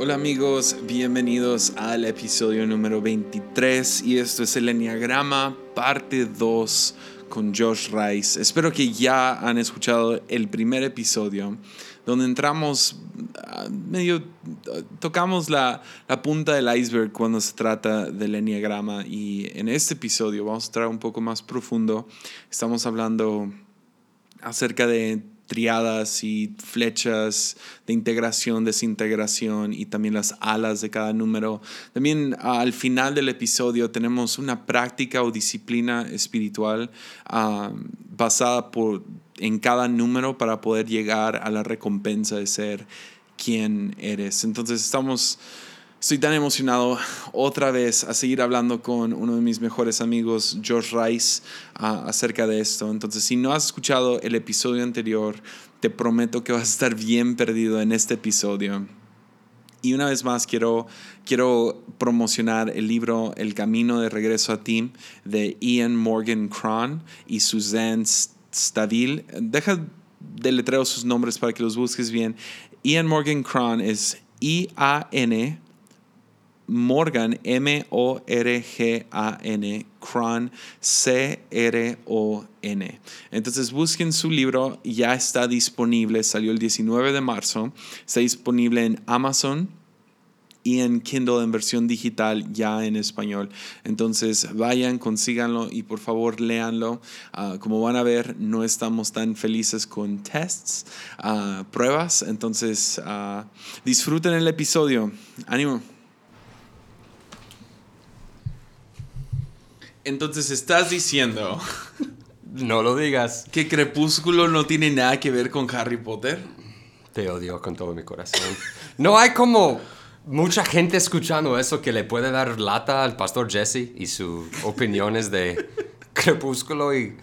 Hola amigos, bienvenidos al episodio número 23 y esto es el Enneagrama parte 2 con Josh Rice. Espero que ya han escuchado el primer episodio donde entramos ah, medio tocamos la, punta del iceberg cuando se trata del enneagrama y en este episodio vamos a estar un poco más profundo. Estamos hablando acerca de triadas y flechas de integración, desintegración y también las alas de cada número. También al final del episodio tenemos una práctica o disciplina espiritual ah, basada por, en cada número para poder llegar a la recompensa de ser quien eres. Entonces estamos Estoy tan emocionado otra vez a seguir hablando con uno de mis mejores amigos, George Rice, acerca de esto. Entonces, si no has escuchado el episodio anterior, te prometo que vas a estar bien perdido en este episodio. Y una vez más quiero, quiero promocionar el libro El Camino de Regreso a Ti de Ian Morgan Cron y Suzanne Stavil. Deja de letreo sus nombres para que los busques bien. Ian Morgan Cron es I-A-N Morgan, M-O-R-G-A-N, Cron, C-R-O-N. Entonces busquen su libro, ya está disponible, salió el 19 de marzo, está disponible en Amazon y en Kindle en versión digital ya en español. Entonces vayan, consíganlo y por favor léanlo. Ah, como van a ver, no estamos tan felices con tests, uh, pruebas. Entonces uh, disfruten el episodio. Ánimo. Entonces estás diciendo... No lo digas. ¿Que Crepúsculo no tiene nada que ver con Harry Potter? Te odio con todo mi corazón. No hay como mucha gente escuchando eso que le puede dar lata al pastor Jesse y sus opiniones de Crepúsculo y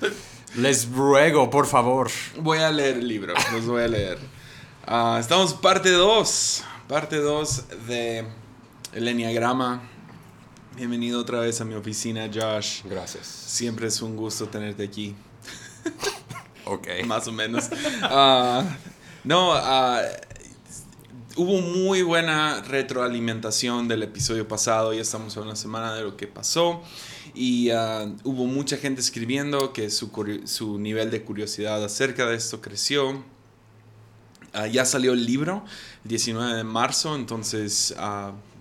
les ruego, por favor. Voy a leer el libro, los voy a leer. Ah, estamos parte 2, parte 2 de el Enneagrama Bienvenido otra vez a mi oficina, Josh. Gracias. Siempre es un gusto tenerte aquí. ok. Más o menos. Ah, no, uh, hubo muy buena retroalimentación del episodio pasado. Ya estamos a una semana de lo que pasó. Y ah, hubo mucha gente escribiendo que su, su, nivel de curiosidad acerca de esto creció. ya salió el libro el 19 de marzo, entonces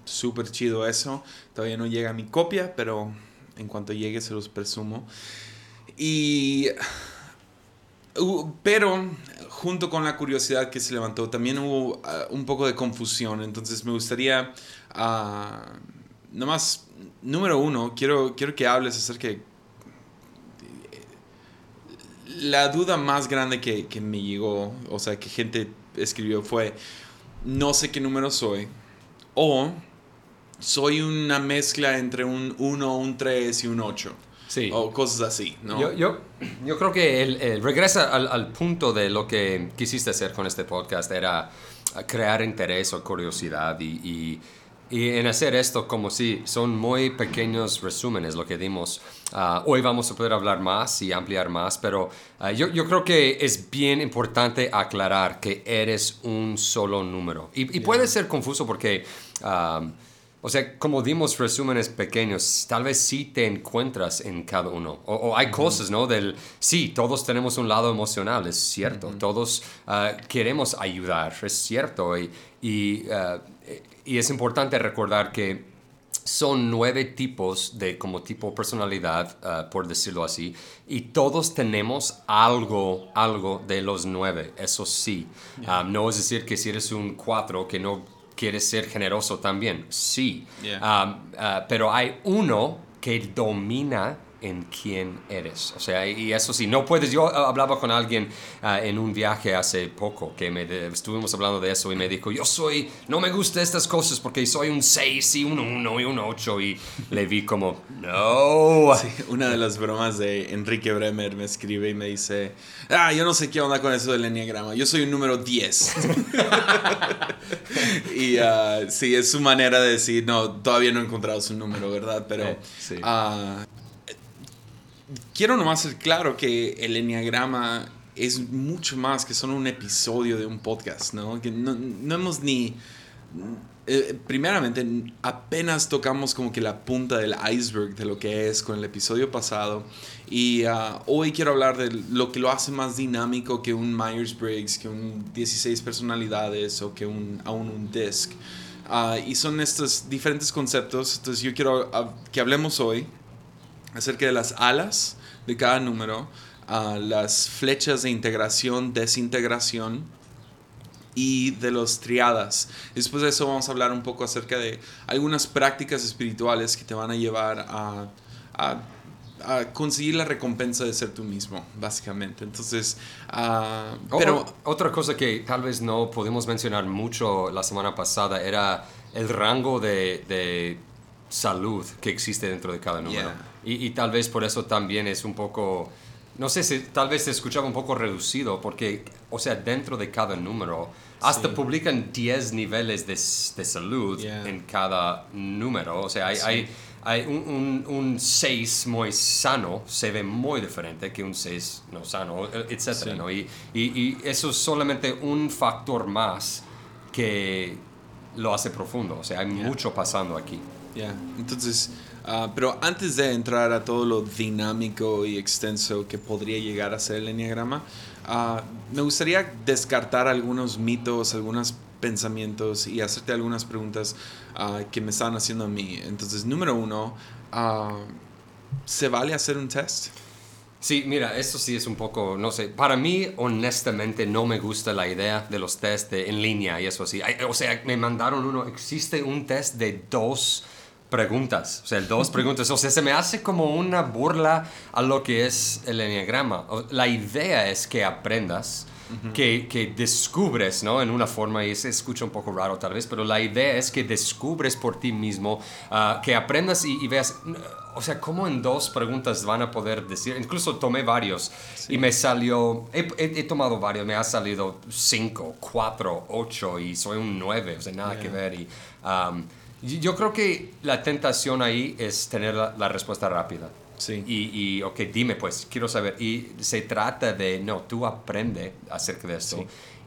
súper chido eso. Todavía no llega mi copia, pero en cuanto llegue se los presumo. Y... pero junto con la curiosidad que se levantó, también hubo ah, un poco de confusión. Entonces me gustaría, uh, nomás, número uno, quiero, quiero que hables acerca de la duda más grande que, que, me llegó, o sea, que gente escribió fue, no sé qué número soy, o soy una mezcla entre un 1, un 3 y un 8. Sí. O cosas así, ¿no? Yo, yo, yo creo que el, regresa al, al, punto de lo que quisiste hacer con este podcast, era crear interés o curiosidad y, y, y en hacer esto como si son muy pequeños resúmenes lo que dimos. Uh, hoy vamos a poder hablar más y ampliar más, pero uh, yo, yo, creo que es bien importante aclarar que eres un solo número. Y, y yeah. puede ser confuso porque... Um, o sea, como dimos resúmenes pequeños, tal vez sí te encuentras en cada uno. O, hay cosas, ¿no? Del, sí, todos tenemos un lado emocional, es cierto. Todos uh, queremos ayudar, es cierto. Y, y, uh, y, es importante recordar que son nueve tipos de como tipo personalidad, uh, por decirlo así, y todos tenemos algo, algo de los nueve, eso sí. Yeah. Um, no es decir que si eres un cuatro, que no quieres ser generoso también, sí. Yeah. Um, uh, pero hay uno que domina en quién eres. O sea, y eso sí, no puedes. Yo uh, hablaba con alguien uh, en un viaje hace poco que me de, estuvimos hablando de eso y me dijo, yo soy, no me gustan estas cosas porque soy un 6 y un 1 y un 8 y le vi como, no. Sí, una de las bromas de Enrique Bremer me escribe y me dice, ah, yo no sé qué onda con eso del enneagrama, yo soy un número 10. y uh, sí, es su manera de decir, no, todavía no he encontrado su número, ¿verdad? Pero... Sí quiero nomás ser claro que el enneagrama es mucho más que solo un episodio de un podcast, ¿no? Que no, no hemos ni eh, primeramente, apenas tocamos como que la punta del iceberg de lo que es con el episodio pasado. Y ah, hoy quiero hablar de lo que lo hace más dinámico que un Myers-Briggs, que un 16 personalidades o que un, aún un DISC. Ah, y son estos diferentes conceptos. Entonces yo quiero ah, que hablemos hoy acerca de las alas de cada número, las flechas de integración, desintegración y de los triadas. Después de eso vamos a hablar un poco acerca de algunas prácticas espirituales que te van a llevar a, a, conseguir la recompensa de ser tú mismo, básicamente. Entonces, uh, pero... otra cosa que tal vez no pudimos mencionar mucho la semana pasada era el rango de, de salud que existe dentro de cada número. Y, y tal vez por eso también es un poco no sé si tal vez se escuchaba un poco reducido, porque, o sea, dentro de cada número, hasta publican 10 niveles de, de salud en cada número. O sea, hay, hay, hay un 6 muy sano, se ve muy diferente que un 6 no sano, etc. ¿no? Y, y, y, eso es solamente un factor más que lo hace profundo. O sea, hay mucho pasando aquí. Ya, entonces Ah, pero antes de entrar a todo lo dinámico y extenso que podría llegar a ser el enneagrama, uh, me gustaría descartar algunos mitos, algunos pensamientos y hacerte algunas preguntas uh, que me están haciendo a mí. Entonces, número uno, ¿se vale hacer un test? Sí, mira, esto sí es un poco, no sé, para mí honestamente no me gusta la idea de los test en línea y eso así. O sea, me mandaron uno, existe un test de dos preguntas, o sea, dos preguntas. O sea, se me hace como una burla a lo que es el enneagrama. La idea es que aprendas, que, que, descubres, ¿no? En una forma, y se escucha un poco raro tal vez, pero la idea es que descubres por ti mismo, ah, que aprendas y, veas, o sea, ¿cómo en dos preguntas van a poder decir? Incluso tomé varios y me salió, he, tomado varios, me ha salido cinco, cuatro, ocho y soy un nueve, o sea, nada que ver. Y, yo creo que la tentación ahí es tener la, respuesta rápida. Sí. Y, y, ok, dime pues, quiero saber. Y se trata de, no, tú aprende acerca de esto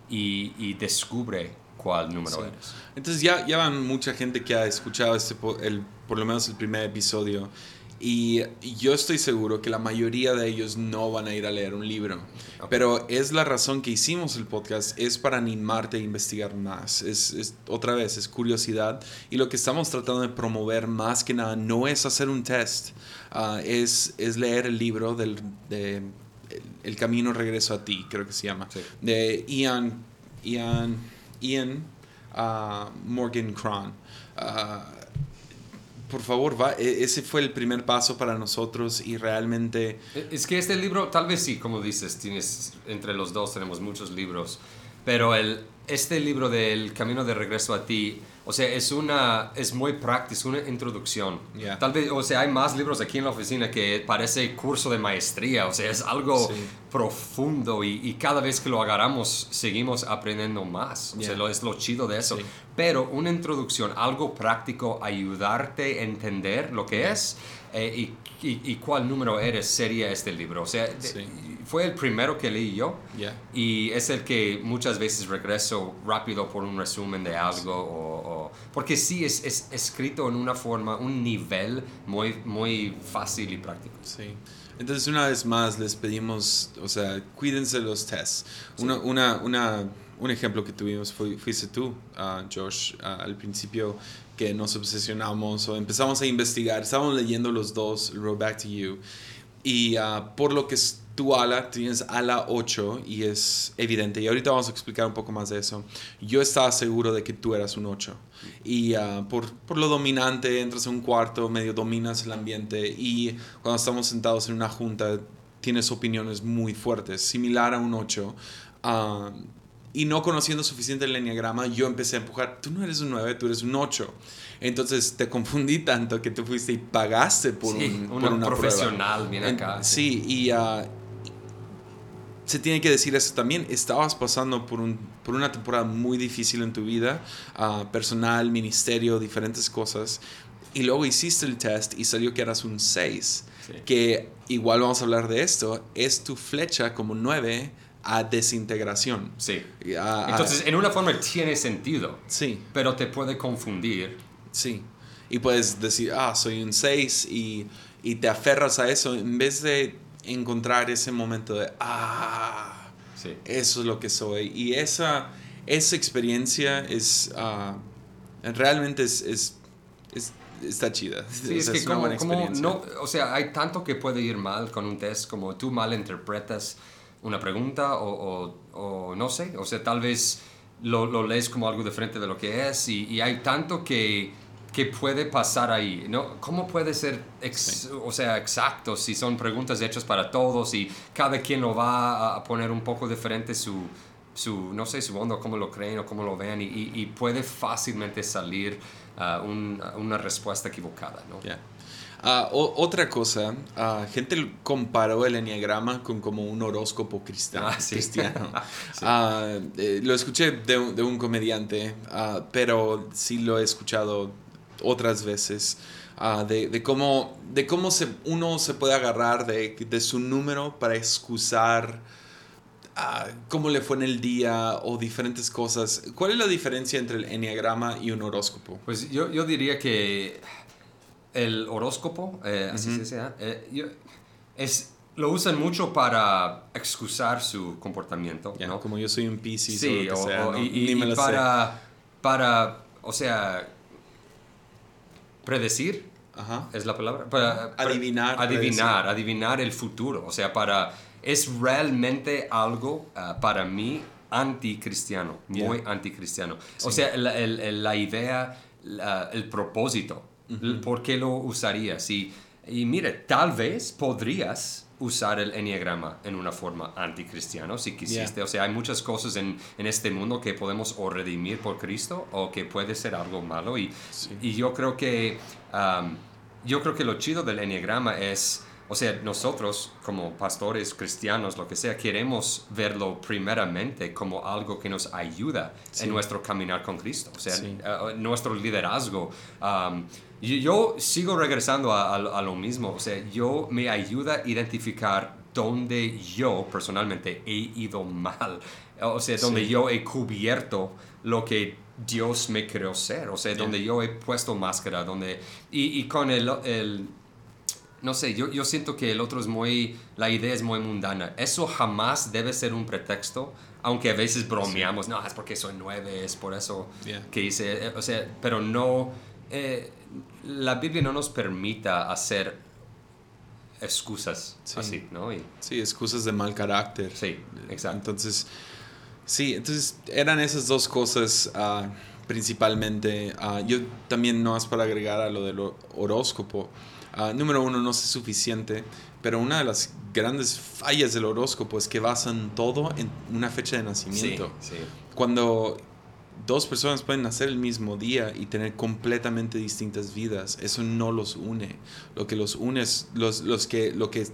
y, y, descubre cuál número eres. Entonces ya, ya van mucha gente que ha escuchado este, el, por lo menos el primer episodio y yo estoy seguro que la mayoría de ellos no van a ir a leer un libro. Pero es la razón que hicimos el podcast, es para animarte a investigar más. Es, otra vez, es curiosidad. Y lo que estamos tratando de promover más que nada no es hacer un test, ah, es, es leer el libro del de, el, Camino Regreso a ti, creo que se llama, de Ian, Ian, Ian uh, Morgan Cron. Uh, por favor, va, e, ese fue el primer paso para nosotros y realmente... E, es que este libro, tal vez sí, como dices, tienes, entre los dos tenemos muchos libros, pero el, este libro del Camino de Regreso a ti, o sea, es una, es muy práctico, es una introducción. Tal vez, o sea, hay más libros aquí en la oficina que parece curso de maestría, o sea, es algo profundo y, cada vez que lo agarramos seguimos aprendiendo más. O sea, lo, es lo chido de eso. Pero una introducción, algo práctico, ayudarte a entender lo que es eh, y, y, cuál número eres sería este libro. O sea, fue el primero que leí yo y es el que muchas veces regreso rápido por un resumen de algo o, porque sí es, es, escrito en una forma, un nivel muy, muy fácil y práctico. Sí. Entonces una vez más les pedimos, o sea, cuídense los tests. Una, una, una, un ejemplo que tuvimos fue, fuiste tú, uh, Josh, uh, al principio que nos obsesionamos o empezamos a investigar, estábamos leyendo los dos, Road Back to You, y uh, por lo que tu ala, tienes ala 8 y es evidente. Y ahorita vamos a explicar un poco más de eso. Yo estaba seguro de que tú eras un 8. Y uh, por, por, lo dominante, entras en un cuarto, medio dominas el ambiente y cuando estamos sentados en una junta tienes opiniones muy fuertes, similar a un 8. Uh, y no conociendo suficiente el enneagrama, yo empecé a empujar, tú no eres un 9, tú eres un 8. Entonces te confundí tanto que tú fuiste y pagaste por, un, por una profesional, bien acá. sí, y, uh, se tiene que decir eso también. Estabas pasando por, un, por una temporada muy difícil en tu vida, uh, personal, ministerio, diferentes cosas. Y luego hiciste el test y salió que eras un 6. Que igual vamos a hablar de esto. Es tu flecha como 9 a desintegración. Sí. A- a- Entonces, en una forma tiene sentido, sí, pero te puede confundir. sí. Y puedes decir, ah, soy un 6 y, y te aferras a eso en vez de encontrar ese momento de, ah, Sí. eso es lo que soy. Y esa, esa experiencia es, ah, realmente es, es, es- está chida. Sí, O es sea, que una como, buena como experiencia. no, o sea, hay tanto que puede ir mal con un test, como tú malinterpretas una pregunta o, o- o no sé, o sea, tal vez lo, lo lees como algo diferente de lo que es y, y hay tanto que, que puede pasar ahí, ¿no? ¿Cómo puede ser, ex- o sea, exacto si son preguntas hechas para todos y cada quien lo va a- poner un poco diferente su, su no sé, su onda, cómo lo creen o cómo lo vean y, y- y puede fácilmente salir ah, un- una respuesta equivocada, ¿no? Ya. Ah, o- otra cosa, ah, gente comparó el enneagrama con como un horóscopo cristiano. Ah, sí. cristiano. Sí. Ah, eh, lo escuché de, un- de un comediante, ah, pero sí lo he escuchado otras veces. ah, de, de cómo, de cómo se, uno se puede agarrar de, de su número para excusar ah, cómo le fue en el día o diferentes cosas. ¿Cuál es la diferencia entre el enneagrama y un horóscopo? Pues yo, yo diría que el horóscopo, eh, así se dice, ¿eh? Eh, yo- es, lo usan mucho para excusar su comportamiento. Como yo soy un Piscis o lo que sea, o- ¿no? y, y- Ni me y lo sé. para, para, o sea, predecir, Ajá. es la palabra. Para, para- Adivinar, Adivinar, adivinar el futuro. O sea, para. Es realmente algo ah, para mí anticristiano, muy anticristiano. O sea, la, el- el- la idea, la- el propósito, el ¿por qué lo usarías? Y, y mire, tal vez podrías usar el enneagrama en una forma anticristiano si quisiste. O sea, hay muchas cosas en, en este mundo que podemos o redimir por Cristo o que puede ser algo malo. Y, Sí. y yo creo que um, yo creo que lo chido del enneagrama es, o sea, nosotros como pastores cristianos, lo que sea, queremos verlo primeramente como algo que nos ayuda Sí. en nuestro caminar con Cristo, o sea, Sí. uh, nuestro liderazgo. Um, yo sigo regresando a, a- a lo mismo, o sea, yo me ayuda a identificar dónde yo personalmente he ido mal, o sea, donde Sí. yo he cubierto lo que Dios me creó ser, o sea, Ya. donde yo he puesto máscara, donde... Y, y con el, el- no sé, yo, yo siento que el otro es muy, la idea es muy mundana. Eso jamás debe ser un pretexto, aunque a veces bromeamos, no, es porque soy nueve, es por eso Yeah. que hice, eh, o sea, pero no, eh, la Biblia no nos permita hacer excusas Sí. así, ¿no? Y, Sí, excusas de mal carácter. sí, exacto. Entonces, sí, entonces eran esas dos cosas ah, principalmente. Ah, yo también no es para agregar a lo del ho- horóscopo. Ah, número uno, no es suficiente, pero una de las grandes fallas del horóscopo es que basan todo en una fecha de Sí, nacimiento. sí. Cuando dos personas pueden nacer el mismo día y tener completamente distintas vidas, eso no los une. Lo que los une es, los, los que, lo que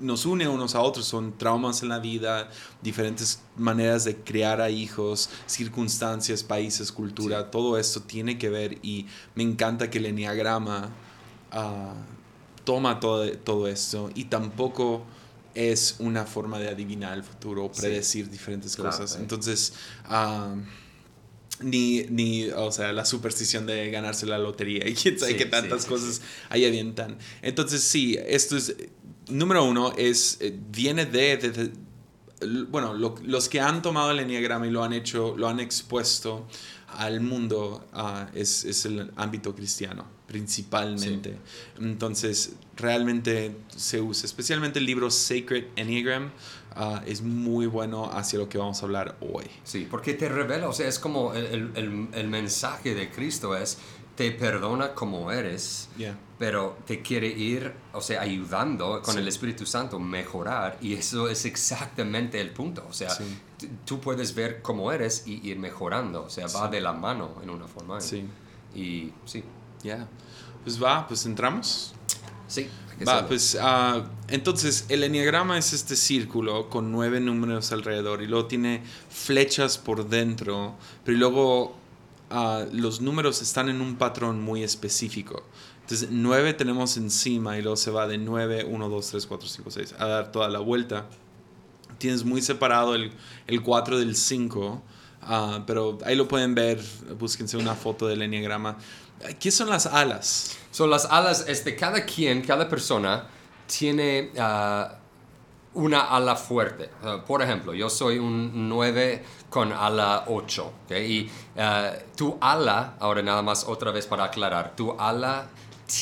nos une unos a otros son traumas en la vida, diferentes maneras de criar a hijos, circunstancias, países, cultura, Sí. todo esto tiene que ver y me encanta que el enneagrama ah, toma todo, todo esto y tampoco es una forma de adivinar el futuro o Sí. predecir diferentes Claro, cosas. eh. Entonces, ah, ni, ni, o sea, la superstición de ganarse la lotería y quién sabe Sí, qué sí, tantas sí, cosas ahí avientan. Entonces, sí, esto es, número uno, es, eh, viene de, de- de- bueno, lo- los que han tomado el enneagrama y lo han hecho, lo han expuesto al mundo, ah, es, es el ámbito cristiano, principalmente. Entonces, realmente se usa, especialmente el libro Sacred Enneagram, ah, es muy bueno hacia lo que vamos a hablar hoy. Sí, porque te revela, o sea, es como el, el- mensaje de Cristo es, te perdona como eres, Yeah. pero te quiere ir, o sea, ayudando con Sí. el Espíritu Santo, mejorar, y eso es exactamente el punto, o sea, Sí. tú puedes ver cómo eres y ir mejorando, o sea, va de la mano en una forma. Sí. Y sí, Ya. Pues va, pues entramos. sí. Va, pues ah, entonces el enneagrama es este círculo con nueve números alrededor y luego tiene flechas por dentro, pero luego ah, los números están en un patrón muy específico. Entonces nueve tenemos encima y luego se va de 9, 1, 2, 3, 4, 5, 6 a dar toda la vuelta. tienes muy separado el, el 4 del 5, ah, pero ahí lo pueden ver, búsquense una foto del enneagrama. ¿Qué son las alas? Son las alas, este, cada quien, cada persona tiene ah, una ala fuerte. Ah, por ejemplo, yo soy un 9 con ala 8, y tu ala, ahora nada más otra vez para aclarar, tu ala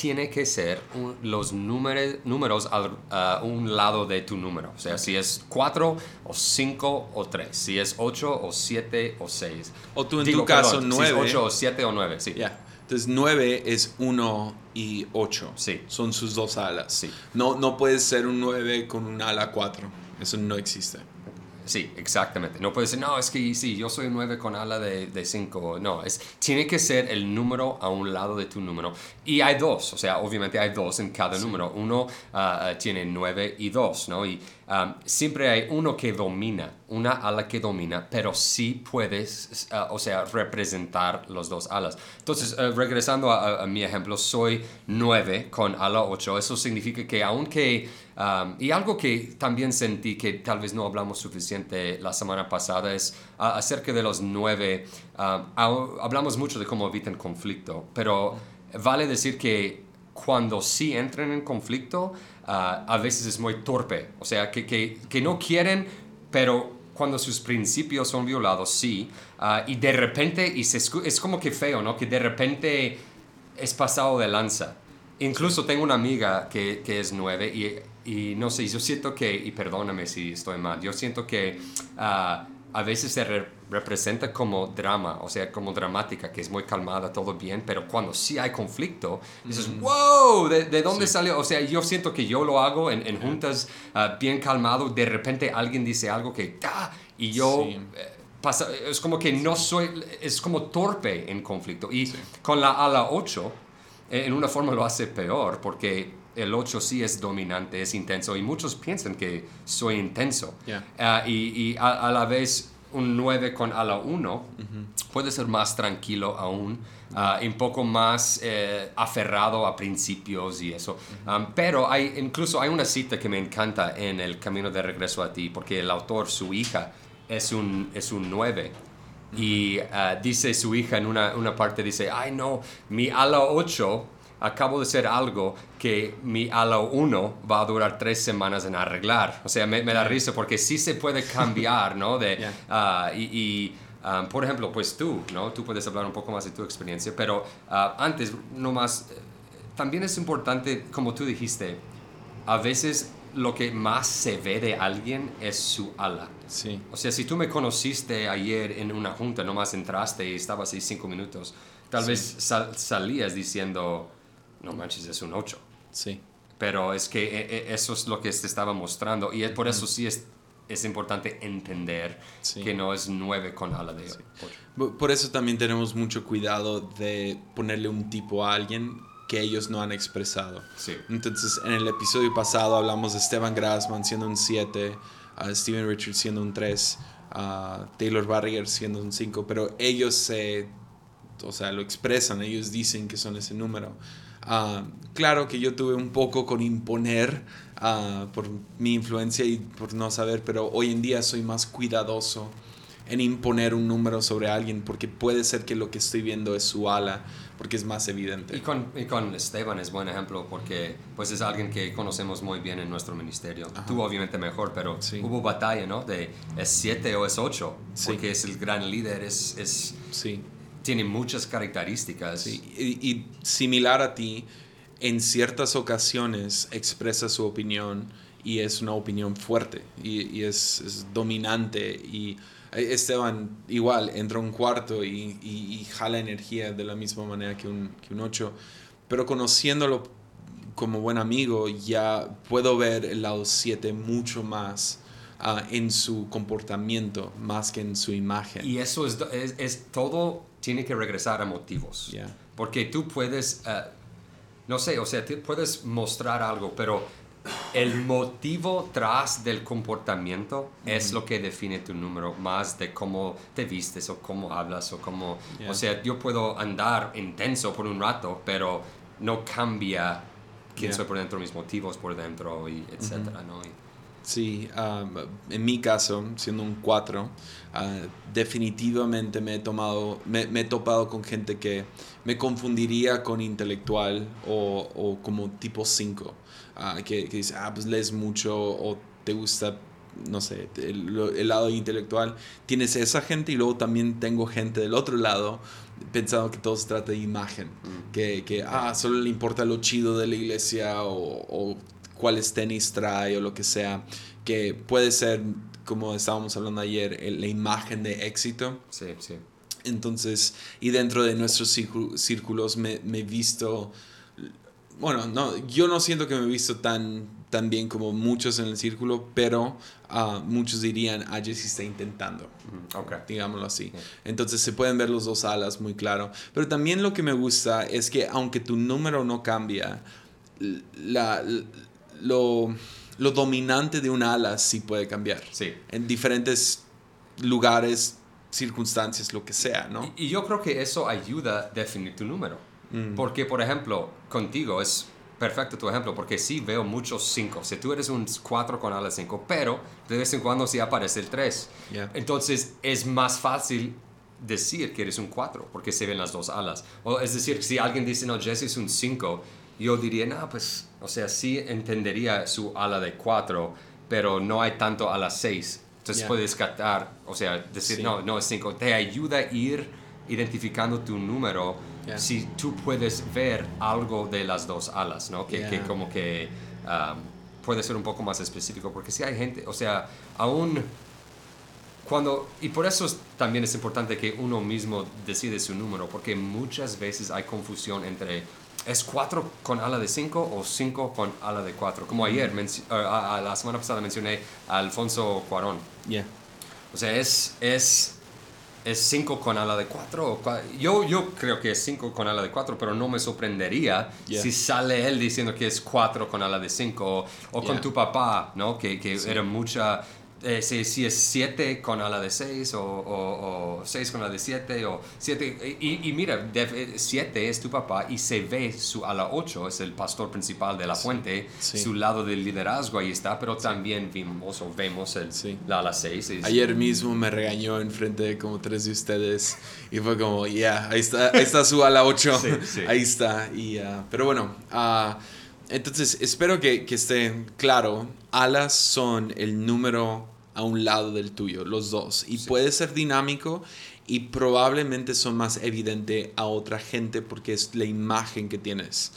tiene que ser los números a un lado de tu número. O sea, si es 4 o 5 o 3, si es 8 o 7 o 6. O tú en tu caso 9. Si es 8 o 7 o 9, sí. Entonces 9 es 1 y 8. Sí. Son sus dos alas. Sí. No, no puedes ser un 9 con un ala 4. Eso no existe. Sí, exactamente. No puede ser, no, es que sí, yo soy un 9 con ala de 5. No, es, tiene que ser el número a un lado de tu número. Y hay dos, o sea, obviamente hay dos en cada número. Uno uh, tiene 9 y 2, ¿no? Y um, siempre hay uno que domina, una ala que domina, pero sí puedes, uh, o sea, representar los dos alas. Entonces, uh, regresando a, a, mi ejemplo, soy 9 con ala 8. Eso significa que aunque y algo que también sentí que tal vez no hablamos suficiente la semana pasada es acerca de los nueve. hablamos mucho de cómo evitan conflicto, pero vale decir que cuando sí entran en conflicto, a veces es muy torpe. O sea, que, que, que no quieren, pero cuando sus principios son violados, sí. y de repente, y se, es como que feo, ¿no? Que de repente es pasado de lanza. Incluso tengo una amiga que, que es nueve y y no sé, yo siento que, y perdóname si estoy mal, yo siento que ah, a veces se representa como drama, o sea, como dramática, que es muy calmada, todo bien, pero cuando sí hay conflicto, dices, wow, ¿de, dónde salió? O sea, yo siento que yo lo hago en, en juntas ah, bien calmado, de repente alguien dice algo que, ¡ah! y yo... Eh, pasa, es como que no soy, es como torpe en conflicto. Y con la ala 8, en una forma lo hace peor, porque el 8 sí es dominante, es intenso y muchos piensan que soy intenso. Ah, y, a, la vez un 9 con ala 1 puede ser más tranquilo aún, uh, un poco más eh, aferrado a principios y eso. Um, pero hay, incluso hay una cita que me encanta en El Camino de Regreso a ti, porque el autor, su hija, es un, es un 9. Y ah, dice su hija en una, una parte, dice, ay no, mi ala 8 acabo de hacer algo que mi ala 1 va a durar tres semanas en arreglar. O sea, me, da risa porque sí se puede cambiar, ¿no? De, ah, y, um, por ejemplo, pues tú, ¿no? Tú puedes hablar un poco más de tu experiencia, pero uh, antes, nomás, eh, también es importante, como tú dijiste, a veces lo que más se ve de alguien es su ala. Sí. O sea, si tú me conociste ayer en una junta, nomás entraste y estabas ahí cinco minutos, tal vez salías diciendo, no manches, es un 8. Sí. Pero es que e, e, eso es lo que te estaba mostrando y por eso sí es, es importante entender que no es 9 con ala de 8. Por eso también tenemos mucho cuidado de ponerle un tipo a alguien que ellos no han expresado. Sí. Entonces, en el episodio pasado hablamos de Esteban Grassman siendo un 7, a Steven Richards siendo un 3, a Taylor Barrier siendo un 5, pero ellos se, o sea, lo expresan, ellos dicen que son ese número. Ah, claro que yo tuve un poco con imponer ah, por mi influencia y por no saber, pero hoy en día soy más cuidadoso en imponer un número sobre alguien porque puede ser que lo que estoy viendo es su ala porque es más evidente. Y con, y con Esteban es buen ejemplo porque pues es alguien que conocemos muy bien en nuestro ministerio. Tú obviamente mejor, pero hubo batalla, ¿no? De es 7 o es 8, porque es el gran líder, es... es sí tiene muchas características. y, similar a ti, en ciertas ocasiones expresa su opinión y es una opinión fuerte y, es, dominante. Y Esteban igual entra a un cuarto y, jala energía de la misma manera que un, que un 8, pero conociéndolo como buen amigo ya puedo ver el lado 7 mucho más. Ah, en su comportamiento más que en su imagen. Y eso es, es, es todo tiene que regresar a motivos. Porque tú puedes, eh, no sé, o sea, puedes mostrar algo, pero el motivo tras del comportamiento es lo que define tu número, más de cómo te vistes o cómo hablas o cómo... O sea, yo puedo andar intenso por un rato, pero no cambia quién soy por dentro, mis motivos por dentro, y etcétera, ¿no? Sí, en mi caso, siendo un 4, ah, definitivamente me he, tomado, me, he topado con gente que me confundiría con intelectual o, o como tipo 5, ah, que, que, dice, ah, pues lees mucho o te gusta, no sé, el, lado intelectual. Tienes esa gente y luego también tengo gente del otro lado pensando que todo se trata de imagen, mm. que, que, ah, solo le importa lo chido de la iglesia o, o cuáles tenis trae o lo que sea, que puede ser, como estábamos hablando ayer, la imagen de éxito. Sí, sí. Entonces, y dentro de nuestros círculos me, he visto, bueno, no, yo no siento que me he visto tan, tan bien como muchos en el círculo, pero uh, muchos dirían, ah, Jesse está intentando, okay. digámoslo así. Entonces se pueden ver los dos alas muy claro. Pero también lo que me gusta es que aunque tu número no cambia, la lo, lo dominante de un ala sí puede cambiar. Sí. En diferentes lugares, circunstancias, lo que sea, ¿no? Y, yo creo que eso ayuda a definir tu número. Mm. Porque, por ejemplo, contigo es perfecto tu ejemplo, porque sí veo muchos 5. Si tú eres un 4 con ala 5, pero de vez en cuando sí aparece el 3. Entonces es más fácil decir que eres un 4, porque se ven las dos alas. O es decir, si alguien dice, no, Jesse es un 5, yo diría, no, pues, o sea, sí entendería su ala de 4, pero no hay tanto a las 6. Entonces puedes captar, o sea, decir, no, no es 5. Te ayuda a ir identificando tu número si tú puedes ver algo de las dos alas, ¿no? Que, que como que um, puede ser un poco más específico, porque si hay gente, o sea, aún cuando, y por eso también es importante que uno mismo decide su número, porque muchas veces hay confusión entre ¿Es 4 con ala de 5 o 5 con ala de 4? Como ayer, uh, la semana pasada mencioné a Alfonso Cuarón. Yeah. O sea, es 5 con ala de 4. Yo, yo creo que es 5 con ala de 4, pero no me sorprendería si sale él diciendo que es 4 con ala de 5. O, con tu papá, ¿no? Que, que era mucha eh, si, es 7 con ala de 6 o 6 con ala de 7 o 7 y, y, mira 7 es tu papá y se ve su ala 8 es el pastor principal de la fuente su lado del liderazgo ahí está pero también vimos o vemos el, la ala 6 ayer mismo me regañó en frente de como tres de ustedes y fue como ya ahí está ahí está su ala 8 ahí está y uh, pero bueno uh, entonces, espero que, que esté claro. Alas son el número a un lado del tuyo, los dos. Y puede ser dinámico y probablemente son más evidente a otra gente porque es la imagen que tienes.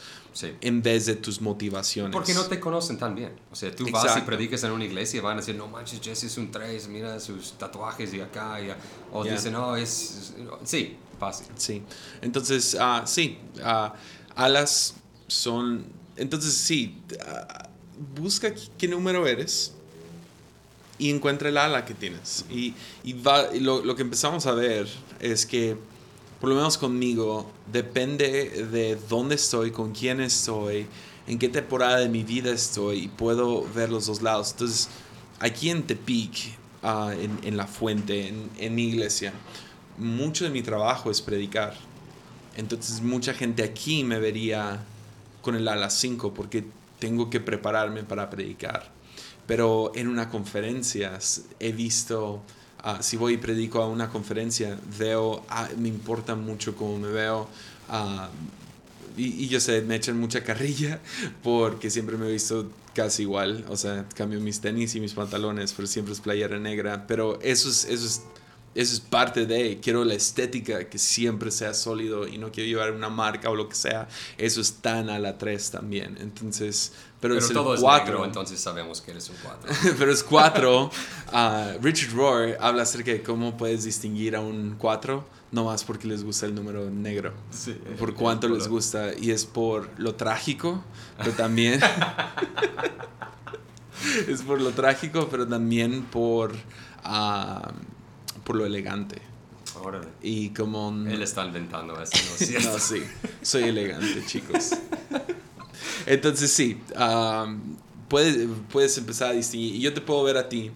En vez de tus motivaciones. Porque no te conocen tan bien. O sea, tú vas y predicas en una iglesia y van a decir, no manches, Jesse es un 3, mira sus tatuajes y acá. Y, o dicen, no, es. Sí, fácil. Sí. Entonces, uh, sí, uh, alas son entonces sí, ah, busca qué número eres y encuentra el ala que tienes. Y, lo, que empezamos a ver es que, por lo menos conmigo, depende de dónde estoy, con quién estoy, en qué temporada de mi vida estoy y puedo ver los dos lados. Entonces, aquí en Tepic, uh, en, la fuente, en, en mi iglesia, mucho de mi trabajo es predicar. Entonces, mucha gente aquí me vería con el a las 5 porque tengo que prepararme para predicar. Pero en una conferencia he visto, ah, si voy y predico a una conferencia, veo, ah, me importa mucho cómo me veo. Ah, y, yo sé, me echan mucha carrilla porque siempre me he visto casi igual. O sea, cambio mis tenis y mis pantalones, pero siempre es playera negra. Pero eso es, eso es eso es parte de, quiero la estética que siempre sea sólido y no quiero llevar una marca o lo que sea. Eso es tan a la 3 también. Entonces, pero, es todo el 4. entonces sabemos que eres un 4. pero es 4. Ah, Richard Rohr habla acerca de cómo puedes distinguir a un 4, no más porque les gusta el número negro. Sí, por cuánto les gusta. Y es por lo trágico, pero también... es por lo trágico, pero también por... Uh, por lo elegante. Y como... Él está inventando eso, ¿no no, sí, soy elegante, chicos. Entonces sí, puedes, puedes empezar a distinguir. Y yo te puedo ver a ti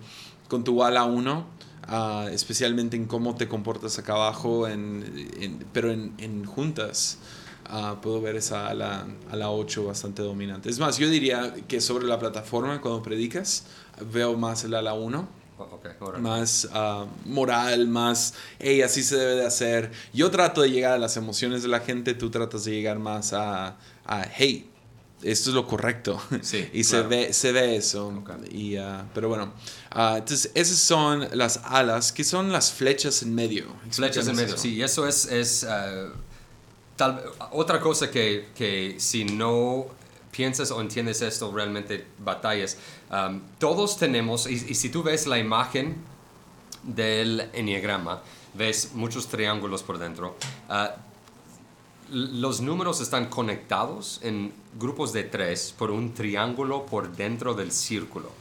con tu ala 1, ah, especialmente en cómo te comportas acá abajo, en, pero en, en juntas. ah, puedo ver esa ala, la 8 bastante dominante. Es más, yo diría que sobre la plataforma, cuando predicas, veo más el ala 1. Más ah, moral, más, hey, así se debe de hacer. Yo trato de llegar a las emociones de la gente, tú tratas de llegar más a, a hey, esto es lo correcto. Sí, y se, ve, se ve eso. Y, ah, pero bueno, uh, entonces esas son las alas, que son las flechas en medio. Flechas en medio, sí, eso es, es tal, otra cosa que, que, si no piensas o entiendes esto, realmente batallas. Todos tenemos, y, si tú ves la imagen del enneagrama, ves muchos triángulos por dentro. Uh, los números están conectados en grupos de tres por un triángulo por dentro del círculo.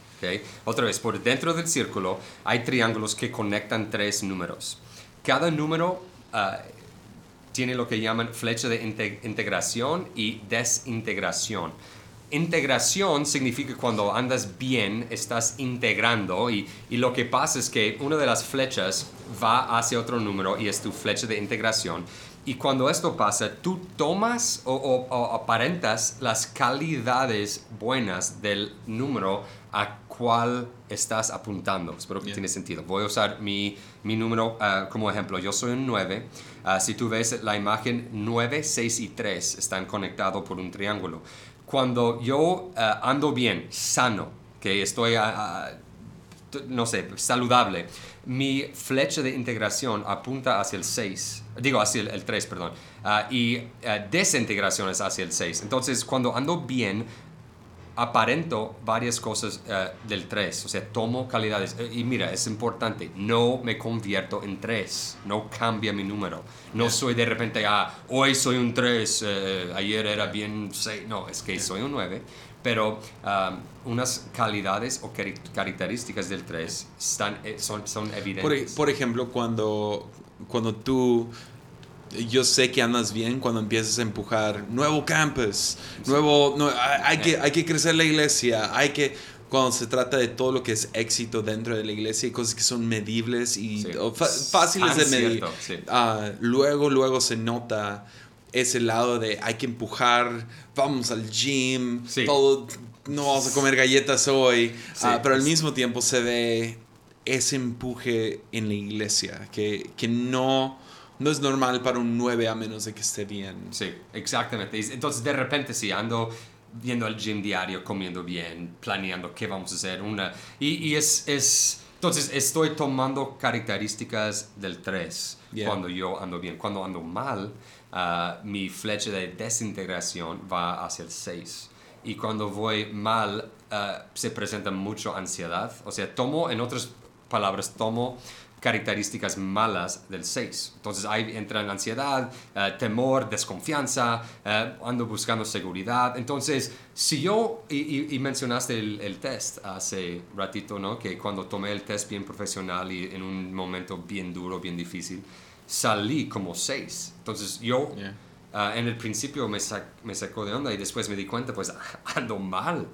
Otra vez, por dentro del círculo hay triángulos que conectan tres números. Cada número ah, tiene lo que llaman flecha de integración y desintegración. Integración significa cuando andas bien, estás integrando y, y, lo que pasa es que una de las flechas va hacia otro número y es tu flecha de integración y cuando esto pasa, tú tomas o, aparentas las calidades buenas del número a cual estás apuntando. Espero que tiene sentido. Voy a usar mi, mi número ah, como ejemplo. Yo soy un 9. Ah, si tú ves la imagen 9, 6 y 3 están conectados por un triángulo. Cuando yo ah, ando bien, sano, que estoy, no sé, saludable, mi flecha de integración apunta hacia el 6, digo hacia el, 3, perdón, ah, y uh, desintegración es hacia el 6. Entonces, cuando ando bien, aparento varias cosas ah, del 3, o sea, tomo calidades. Y mira, es importante, no me convierto en 3, no cambia mi número. No soy de repente, ah, hoy soy un 3, eh, ayer era bien 6, no, es que soy un 9 pero um, unas calidades o características del 3 están, eh, son, son e, evidentes. Por, ejemplo, cuando, cuando tú yo sé que andas bien cuando empiezas a empujar nuevo campus, nuevo, no, hay, que, hay que crecer la iglesia, hay que, cuando se trata de todo lo que es éxito dentro de la iglesia, hay cosas que son medibles y fáciles de medir. Ah, luego, luego se nota ese lado de hay que empujar, vamos al gym, todo, no vamos a comer galletas hoy, ah, pero al mismo tiempo se ve ese empuje en la iglesia, que, que no, no es normal para un 9 a menos de que esté bien. Sí, exactamente. Entonces de repente sí, ando viendo al gym diario, comiendo bien, planeando qué vamos a hacer, una, y, y es, es, entonces estoy tomando características del 3 cuando yo ando bien, cuando ando mal Ah, mi flecha de desintegración va hacia el 6. Y cuando voy mal, ah, se presenta mucho ansiedad. O sea, tomo, en otras palabras, tomo características malas del 6. Entonces ahí entran ansiedad, ah, temor, desconfianza, ando buscando seguridad. Entonces, si yo, y, mencionaste el, test hace ratito, ¿no? Que cuando tomé el test bien profesional y en un momento bien duro, bien difícil, salí como seis. Entonces yo ah, en el principio me, me, sacó de onda y después me di cuenta, pues ando mal.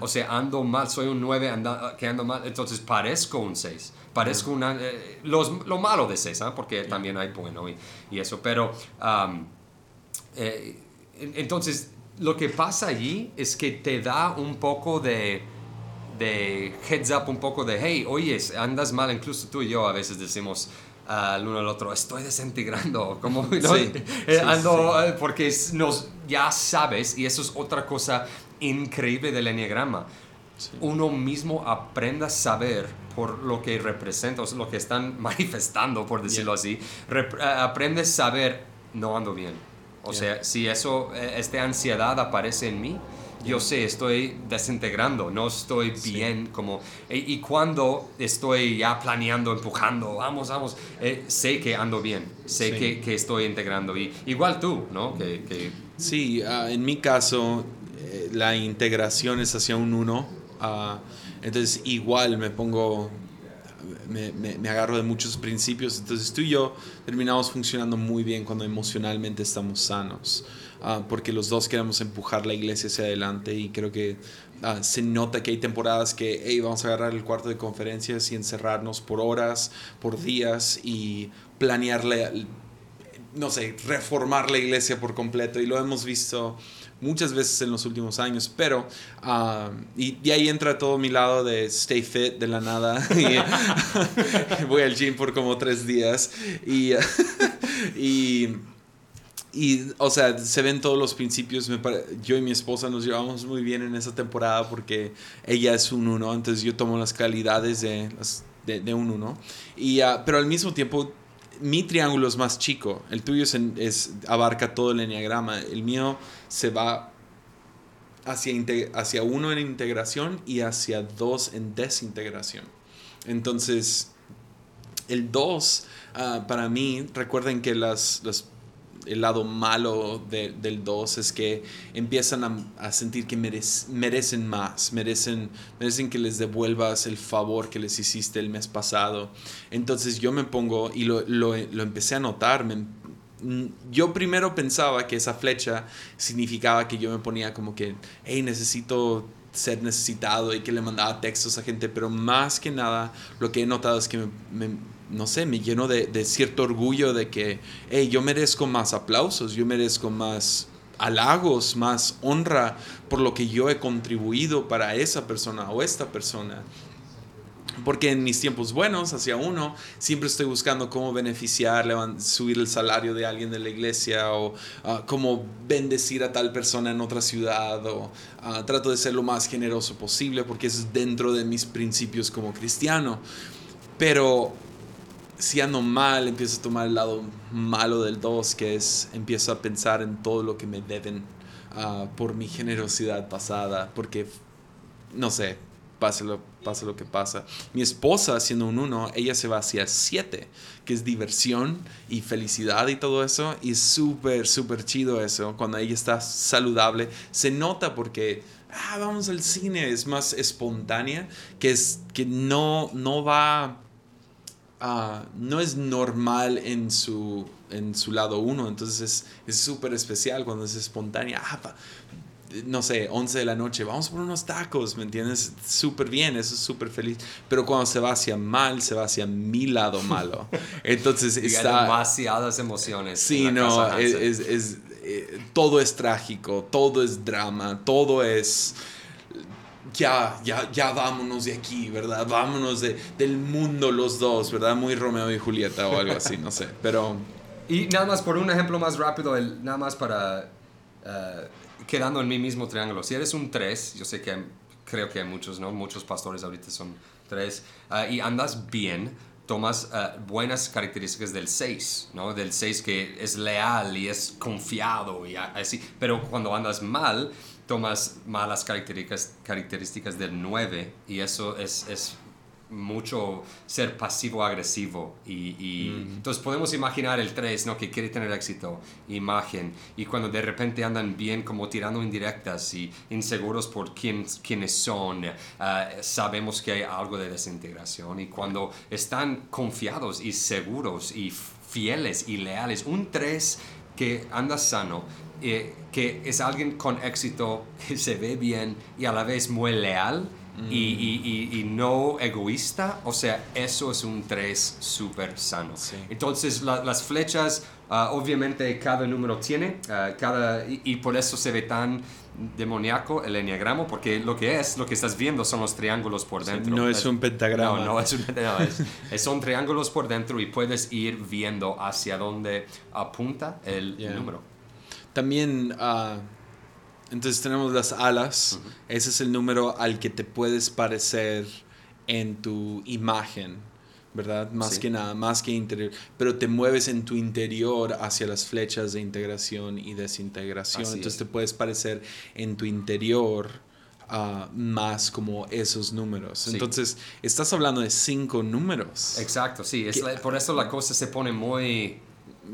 O sea, ando mal, soy un nueve anda, que ando mal, entonces parezco un seis. Parezco una, eh, los, lo malo de seis, ¿ah? porque también hay bueno y, y eso. Pero eh, entonces lo que pasa allí es que te da un poco de de heads up un poco de, hey, oye, andas mal, incluso tú y yo a veces decimos, al uno al otro, estoy desintegrando, como eh, ando, eh, porque nos, ya sabes, y eso es otra cosa increíble del enneagrama. Uno mismo aprenda a saber por lo que representa, o lo que están manifestando, por decirlo así, eh, aprende a saber, no ando bien. O sea, si eso, esta ansiedad aparece en mí, yo sé, estoy desintegrando, no estoy bien como... Y, cuando estoy ya planeando, empujando, vamos, vamos, eh, sé que ando bien, sé que, que, estoy integrando. Y, igual tú, ¿no? Que, que... Sí, ah, en mi caso, eh, la integración es hacia un uno. Uh, entonces, igual me pongo me, me, agarro de muchos principios. Entonces tú y yo terminamos funcionando muy bien cuando emocionalmente estamos sanos. Ah, porque los dos queremos empujar la iglesia hacia adelante y creo que ah, se nota que hay temporadas que hey, vamos a agarrar el cuarto de conferencias y encerrarnos por horas, por días y planearle no sé, reformar la iglesia por completo. Y lo hemos visto muchas veces en los últimos años, pero ah, y, ahí entra todo mi lado de stay fit de la nada. Y voy al gym por como tres días y, y y, o sea, se ven todos los principios. yo y mi esposa nos llevamos muy bien en esa temporada porque ella es un uno, entonces yo tomo las calidades de, de, un uno. Y, ah, pero al mismo tiempo, mi triángulo es más chico. El tuyo es, abarca todo el enneagrama. El mío se va hacia, hacia uno en integración y hacia dos en desintegración. Entonces, el dos, ah, para mí, recuerden que las, las el lado malo del 2 es que empiezan a, sentir que merecen más, merecen, merecen que les devuelvas el favor que les hiciste el mes pasado. Entonces yo me pongo, y lo, lo, empecé a notar, yo primero pensaba que esa flecha significaba que yo me ponía como que, hey, necesito ser necesitado y que le mandaba textos a gente, pero más que nada lo que he notado es que me no sé, me lleno de, cierto orgullo de que, hey, yo merezco más aplausos, yo merezco más halagos, más honra por lo que yo he contribuido para esa persona o esta persona. Porque en mis tiempos buenos, hacia uno, siempre estoy buscando cómo beneficiar, subir el salario de alguien de la iglesia o ah, cómo bendecir a tal persona en otra ciudad o ah, trato de ser lo más generoso posible porque es dentro de mis principios como cristiano. Pero si ando mal, empiezo a tomar el lado malo del 2, que es empiezo a pensar en todo lo que me deben ah, por mi generosidad pasada, porque, no sé, pase lo, pase lo que pasa. Mi esposa, siendo un 1, ella se va hacia 7, que es diversión y felicidad y todo eso, y es súper, súper chido eso, cuando ella está saludable, se nota porque... Ah, vamos al cine, es más espontánea, que es que no, no va Ah, no es normal en su, en su lado uno, entonces es súper especial cuando es espontánea. Ah, no sé, 11 de la noche, vamos por unos tacos, ¿me entiendes? Súper bien, eso es súper feliz. Pero cuando se va hacia mal, se va hacia mi lado malo. Entonces está... demasiadas emociones. Sí, no, es, es, eh, todo es trágico, todo es drama, todo es ya, ya, ya vámonos de aquí, ¿verdad? Vámonos de, del mundo los dos, ¿verdad? Muy Romeo y Julieta o algo así, no sé, pero... Y nada más por un ejemplo más rápido, el, nada más para... Eh, quedando en mi mismo triángulo, si eres un 3, yo sé que creo que hay muchos, ¿no? Muchos pastores ahorita son 3, eh, y andas bien, tomas eh, buenas características del 6, ¿no? Del 6 que es leal y es confiado y así, pero cuando andas mal, tomas malas características, características del 9 y eso es, es mucho ser pasivo-agresivo. Y, Entonces podemos imaginar el 3, ¿no? que quiere tener éxito, imagen, y cuando de repente andan bien como tirando indirectas y inseguros por quién, quiénes son, ah, sabemos que hay algo de desintegración. Y cuando están confiados y seguros y fieles y leales, un 3 que anda sano, eh, que es alguien con éxito, que se ve bien y a la vez muy leal y, y, y, no egoísta, o sea, eso es un 3 súper sano. Entonces, las flechas, ah, obviamente cada número tiene, ah, cada, y, por eso se ve tan demoníaco el enneagrama, porque lo que es, lo que estás viendo son los triángulos por dentro. no es, un pentagrama. No, no es un pentagrama, son triángulos por dentro y puedes ir viendo hacia dónde apunta el número. También, uh, entonces tenemos las alas. Ese es el número al que te puedes parecer en tu imagen, ¿verdad? Más que nada, más que interior. Pero te mueves en tu interior hacia las flechas de integración y desintegración. entonces te puedes parecer en tu interior. Uh, más como esos números. Entonces, estás hablando de cinco números. Exacto, sí. por eso la cosa se pone muy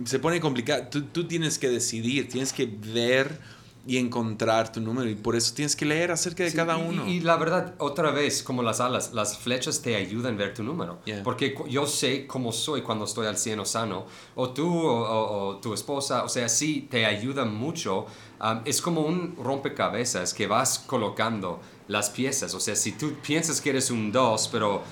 se pone complicado. Tú, tú, tienes que decidir, tienes que ver y encontrar tu número y por eso tienes que leer acerca de cada uno. Y, la verdad, otra vez, como las alas, las flechas te ayudan a ver tu número. Porque yo sé cómo soy cuando estoy al cielo sano. O tú o, tu esposa, o sea, sí, te ayuda mucho. Um, es como un rompecabezas que vas colocando las piezas. O sea, si tú piensas que eres un 2, pero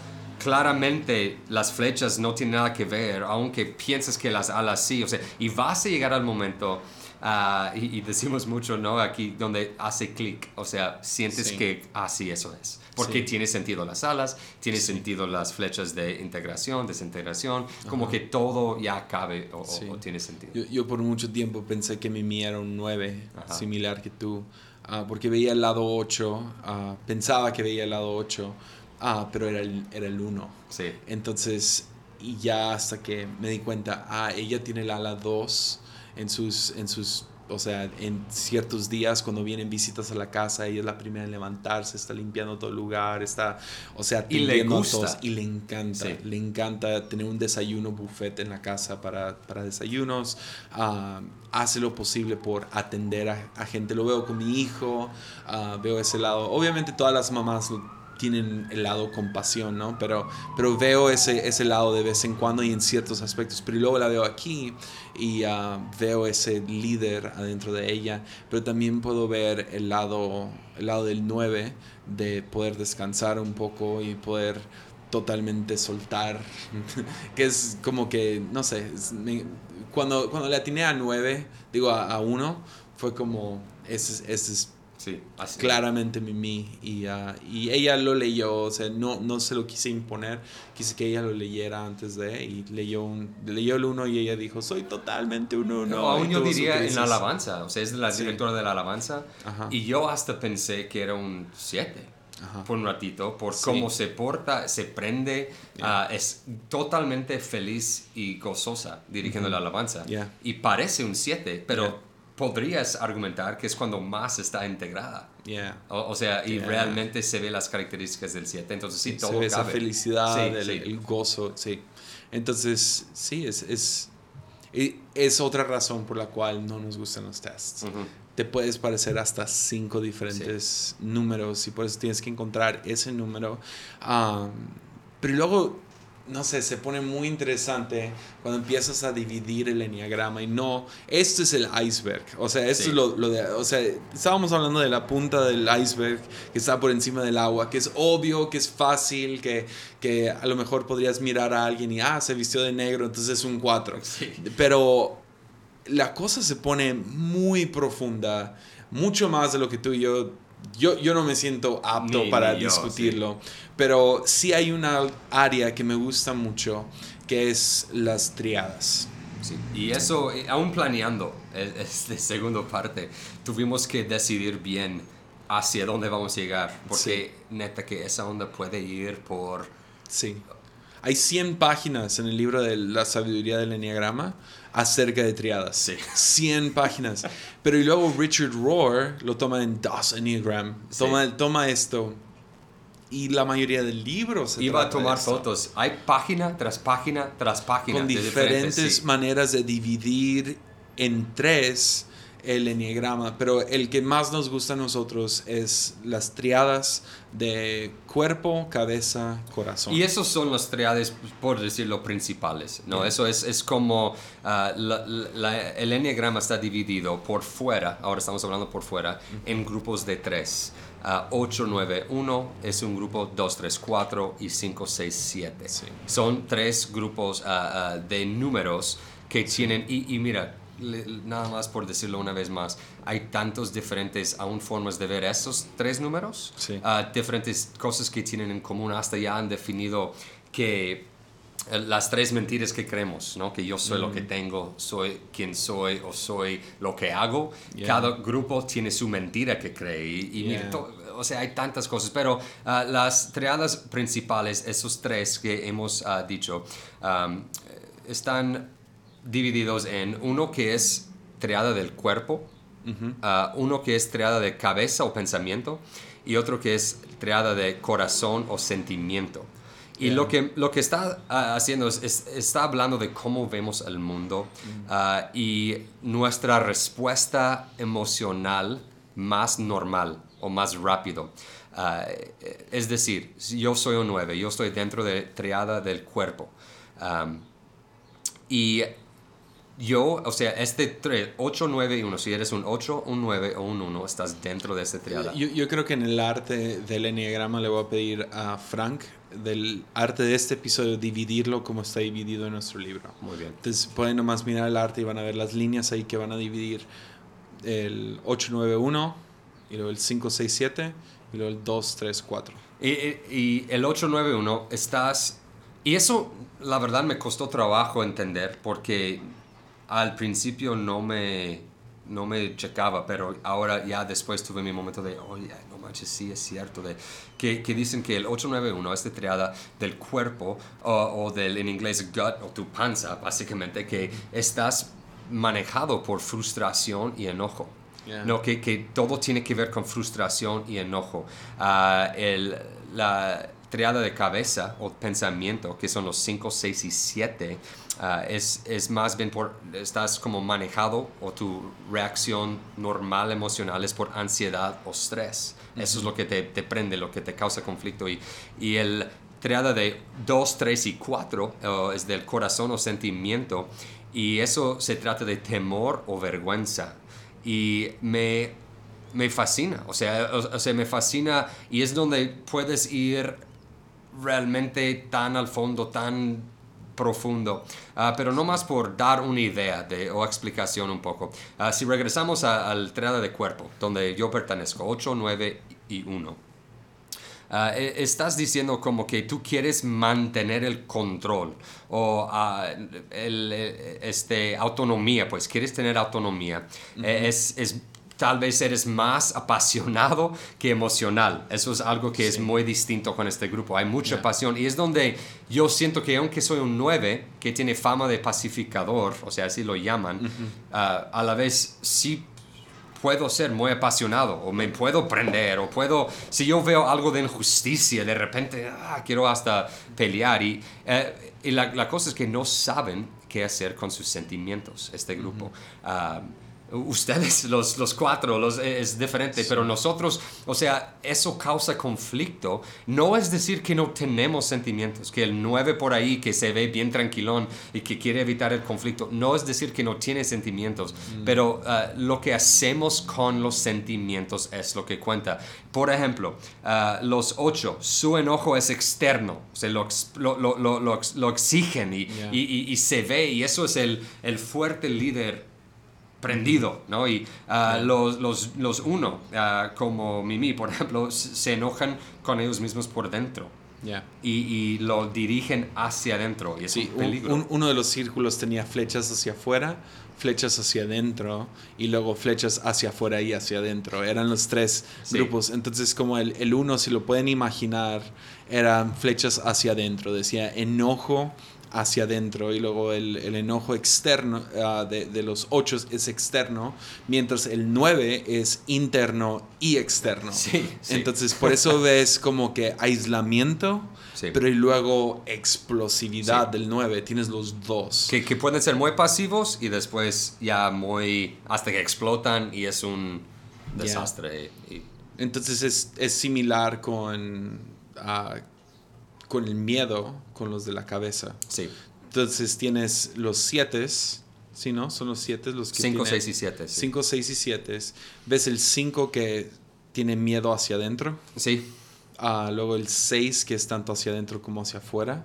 claramente las flechas no tienen nada que ver, aunque pienses que las alas sí, o sea, y vas a llegar al momento, ah, y, decimos mucho, ¿no? Aquí donde hace clic, o sea, sientes que así ah, eso es. Porque tiene sentido las alas, tiene sentido las flechas de integración, desintegración, como que todo ya cabe o, tiene sentido. Yo, por mucho tiempo pensé que Mimi era un 9, similar que tú, ah, porque veía el lado 8, pensaba que veía el lado 8 ah, pero era el, era el 1. Sí. Entonces, y ya hasta que me di cuenta, ah, ella tiene el ala 2 en sus, en sus, o sea, en ciertos días cuando vienen visitas a la casa, ella es la primera en levantarse, está limpiando todo el lugar, está, o sea, y le gusta. y le encanta, le encanta tener un desayuno buffet en la casa para, para desayunos, ah, hace lo posible por atender a, gente, lo veo con mi hijo, ah, veo ese lado, obviamente todas las mamás tienen el lado compasión, ¿no? Pero, pero veo ese, ese lado de vez en cuando y en ciertos aspectos. Pero luego la veo aquí y ah, veo ese líder adentro de ella. Pero también puedo ver el lado, el lado del 9, de poder descansar un poco y poder totalmente soltar. que es como que, no sé, cuando, cuando le atiné a 9, digo a 1, fue como, ese, ese es Sí, claramente Mimi. Y, uh, y ella lo leyó, o sea, no, no se lo quise imponer, quise que ella lo leyera antes de, y leyó, un, leyó el uno y ella dijo, soy totalmente un uno. No, aún yo diría en la alabanza, o sea, es la directora de la alabanza, y yo hasta pensé que era un 7. por un ratito, por cómo se porta, se prende, ah, es totalmente feliz y gozosa dirigiendo la alabanza. Y parece un 7, pero podrías argumentar que es cuando más está integrada. O, sea, y realmente se ve las características del 7. Entonces, sí, todo se ve esa felicidad, el, gozo, sí. Entonces, sí, es, es, es, otra razón por la cual no nos gustan los tests. Te puedes parecer hasta cinco diferentes números y por eso tienes que encontrar ese número. pero luego no sé, se pone muy interesante cuando empiezas a dividir el enneagrama y no, esto es el iceberg, o sea, esto es lo, de, o sea, estábamos hablando de la punta del iceberg que está por encima del agua, que es obvio, que es fácil, que, que a lo mejor podrías mirar a alguien y, ah, se vistió de negro, entonces es un 4, pero la cosa se pone muy profunda, mucho más de lo que tú y yo yo, yo no me siento apto para discutirlo, pero sí hay una área que me gusta mucho, que es las triadas. Y eso, eh, aún planeando esta segunda parte, tuvimos que decidir bien hacia dónde vamos a llegar, porque neta que esa onda puede ir por... Sí. Hay 100 páginas en el libro de la sabiduría del enneagrama acerca de triadas. Sí. 100 páginas. Pero y luego Richard Rohr lo toma en Das Enneagram. Toma, toma esto. Y la mayoría del libro se Iba a tomar fotos. Hay página tras página tras página. Con diferentes maneras de dividir en tres el enneagrama, pero el que más nos gusta a nosotros es las triadas de cuerpo, cabeza, corazón. Y esos son las triadas, por decirlo, principales, ¿no? Eso es, es como ah, el enneagrama está dividido por fuera, ahora estamos hablando por fuera, en grupos de tres. 8, 9, 1 es un grupo 2, 3, 4 y 5, 6, 7. Son tres grupos uh, de números que tienen, y, y mira, nada más por decirlo una vez más, hay tantos diferentes aún formas de ver estos tres números, ah, diferentes cosas que tienen en común, hasta ya han definido que eh, las tres mentiras que creemos, ¿no? que yo soy lo que mm. tengo, soy quien soy o soy lo que hago, cada grupo tiene su mentira que cree y, o sea, hay tantas cosas, pero ah, las triadas principales, esos tres que hemos ah, dicho, están divididos en uno que es triada del cuerpo, ah, uno que es triada de cabeza o pensamiento y otro que es triada de corazón o sentimiento. Y lo, que, lo que está ah, haciendo es, está hablando de cómo vemos el mundo ah, y nuestra respuesta emocional más normal o más rápido. es decir, yo soy un 9, yo estoy dentro de triada del cuerpo. y yo, o sea, este 8, 9 y 1, si eres un 8, un 9 o un 1, estás dentro de este triada. Yo, yo creo que en el arte del enneagrama le voy a pedir a Frank del arte de este episodio dividirlo como está dividido en nuestro libro. Muy bien. Entonces pueden nomás mirar el arte y van a ver las líneas ahí que van a dividir el 891 y luego el 567 y luego el 234. Y, y, y el 891 estás... Y eso, la verdad, me costó trabajo entender porque al principio no me, no me checaba, pero ahora ya después tuve mi momento de, oye, no manches, sí es cierto, de, que, que dicen que el 891 es de triada del cuerpo o, o del, en inglés, gut o tu panza, básicamente, que estás manejado por frustración y enojo. Yeah. No, que, que todo tiene que ver con frustración y enojo. Ah, el, la triada de cabeza o pensamiento, que son los 5, 6 y 7, ah, es, es más bien por, estás como manejado o tu reacción normal emocional es por ansiedad o estrés. Eso es lo que te, te prende, lo que te causa conflicto. Y, y el triada de 2, 3 y 4 uh, es del corazón o sentimiento. Y eso se trata de temor o vergüenza. Y me, me fascina, o sea, o, o sea, me fascina y es donde puedes ir realmente tan al fondo, tan profundo, Ah, pero no más por dar una idea de, o explicación un poco. Ah, si regresamos al triada de cuerpo, donde yo pertenezco, 8, 9 y 1. Ah, e- estás diciendo como que tú quieres mantener el control o el, eh, este, autonomía, pues quieres tener autonomía. Eh, es, es- tal vez eres más apasionado que emocional. Eso es algo que es muy distinto con este grupo. Hay mucha pasión y es donde yo siento que aunque soy un 9 que tiene fama de pacificador, o sea, así lo llaman, ah, a la vez sí puedo ser muy apasionado o me puedo prender o puedo, si yo veo algo de injusticia, de repente ah, quiero hasta pelear y, eh, y la, la cosa es que no saben qué hacer con sus sentimientos, este grupo. Ustedes, los, los cuatro, los, eh, es diferente, pero nosotros, o sea, eso causa conflicto. No es decir que no tenemos sentimientos, que el 9 por ahí que se ve bien tranquilón y que quiere evitar el conflicto, no es decir que no tiene sentimientos, pero ah, lo que hacemos con los sentimientos es lo que cuenta. Por ejemplo, ah, los ocho, su enojo es externo, o sea, lo, lo, lo, lo, lo ex- lo exigen y, Yeah. y, y- y se ve, y eso es el, el fuerte líder prendido, ¿no? Y ah, los, los, los uno, ah, como Mimi, por ejemplo, se enojan con ellos mismos por dentro y, y lo dirigen hacia adentro y es Sí, un- peligro. un- uno de los círculos tenía flechas hacia afuera, flechas hacia adentro y luego flechas hacia afuera y hacia adentro. Eran los tres Sí. grupos. Entonces, como el, el uno, si lo pueden imaginar, eran flechas hacia adentro. Decía enojo hacia adentro y luego el, el enojo externo ah, de, de los ocho es externo, mientras el nueve es interno y externo. Sí, sí. Entonces, por eso ves como que aislamiento, Sí. pero y luego explosividad del 9. Tienes los dos. que, que pueden ser muy pasivos y después ya muy... hasta que explotan y es un desastre. Y- Entonces es, es similar con, ah, con el miedo, con los de la cabeza. sí, Entonces tienes los 7, ¿sí, no? Son los 7 los que 5, tienen- 6 y 7. Sí. 5, 6 y 7. Ves el 5 que tiene miedo hacia adentro. sí, Ah, luego el 6 que es tanto hacia adentro como hacia afuera.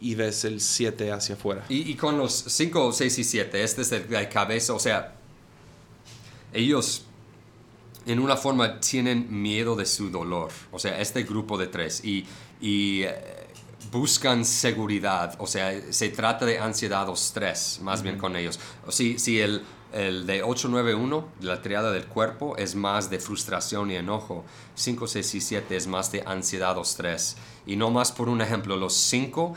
Y ves el 7 hacia afuera. Y, y con los 5, 6 y 7, este es el de cabeza, o sea, ellos en una forma tienen miedo de su dolor, o sea, este grupo de tres, y, y, eh, buscan seguridad, o sea, se trata de ansiedad o estrés, más bien con ellos. Si, si el, el de 891, la triada del cuerpo, es más de frustración y enojo, 5, 6 y 7 es más de ansiedad o estrés. Y no más por un ejemplo, los 5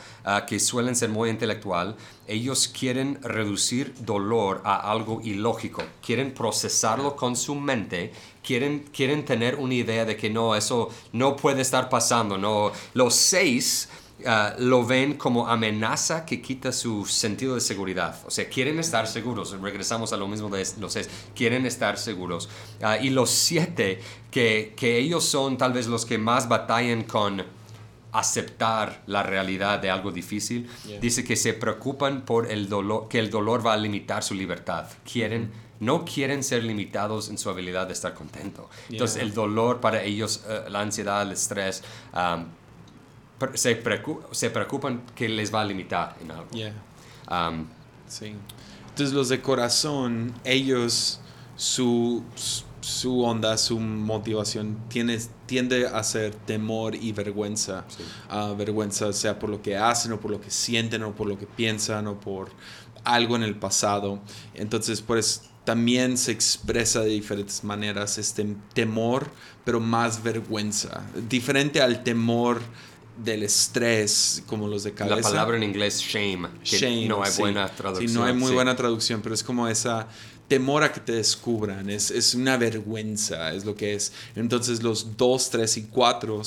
que suelen ser muy intelectual, ellos quieren reducir dolor a algo ilógico, quieren procesarlo con su mente, quieren, quieren tener una idea de que no, eso no puede estar pasando. No. Los 6 ah, lo ven como amenaza que quita su sentido de seguridad. O sea, quieren estar seguros. Regresamos a lo mismo de los seis. Quieren estar seguros. Ah, y los siete, que, que ellos son tal vez los que más batallan con aceptar la realidad de algo difícil, Yeah. dice que se preocupan por el dolor, que el dolor va a limitar su libertad. Quieren, no quieren ser limitados en su habilidad de estar contento. Entonces, Yeah. el dolor para ellos, eh, la ansiedad, el estrés, um, se, preocu- se preocupan que les va a limitar en algo. Yeah. Um, Sí. Entonces los de corazón, ellos, su, su onda, su motivación tiene, tiende a ser temor y vergüenza. Sí. Ah, vergüenza sea por lo que hacen o por lo que sienten o por lo que piensan o por algo en el pasado. Entonces pues también se expresa de diferentes maneras este temor, pero más vergüenza. Diferente al temor del estrés, como los de cabeza. la palabra en inglés shame, que Shame, no hay sí. buena Sí, traducción. no hay muy sí. buena traducción, pero es como esa temor a que te descubran, es, es una vergüenza, es lo que es. Entonces los dos, tres y cuatro,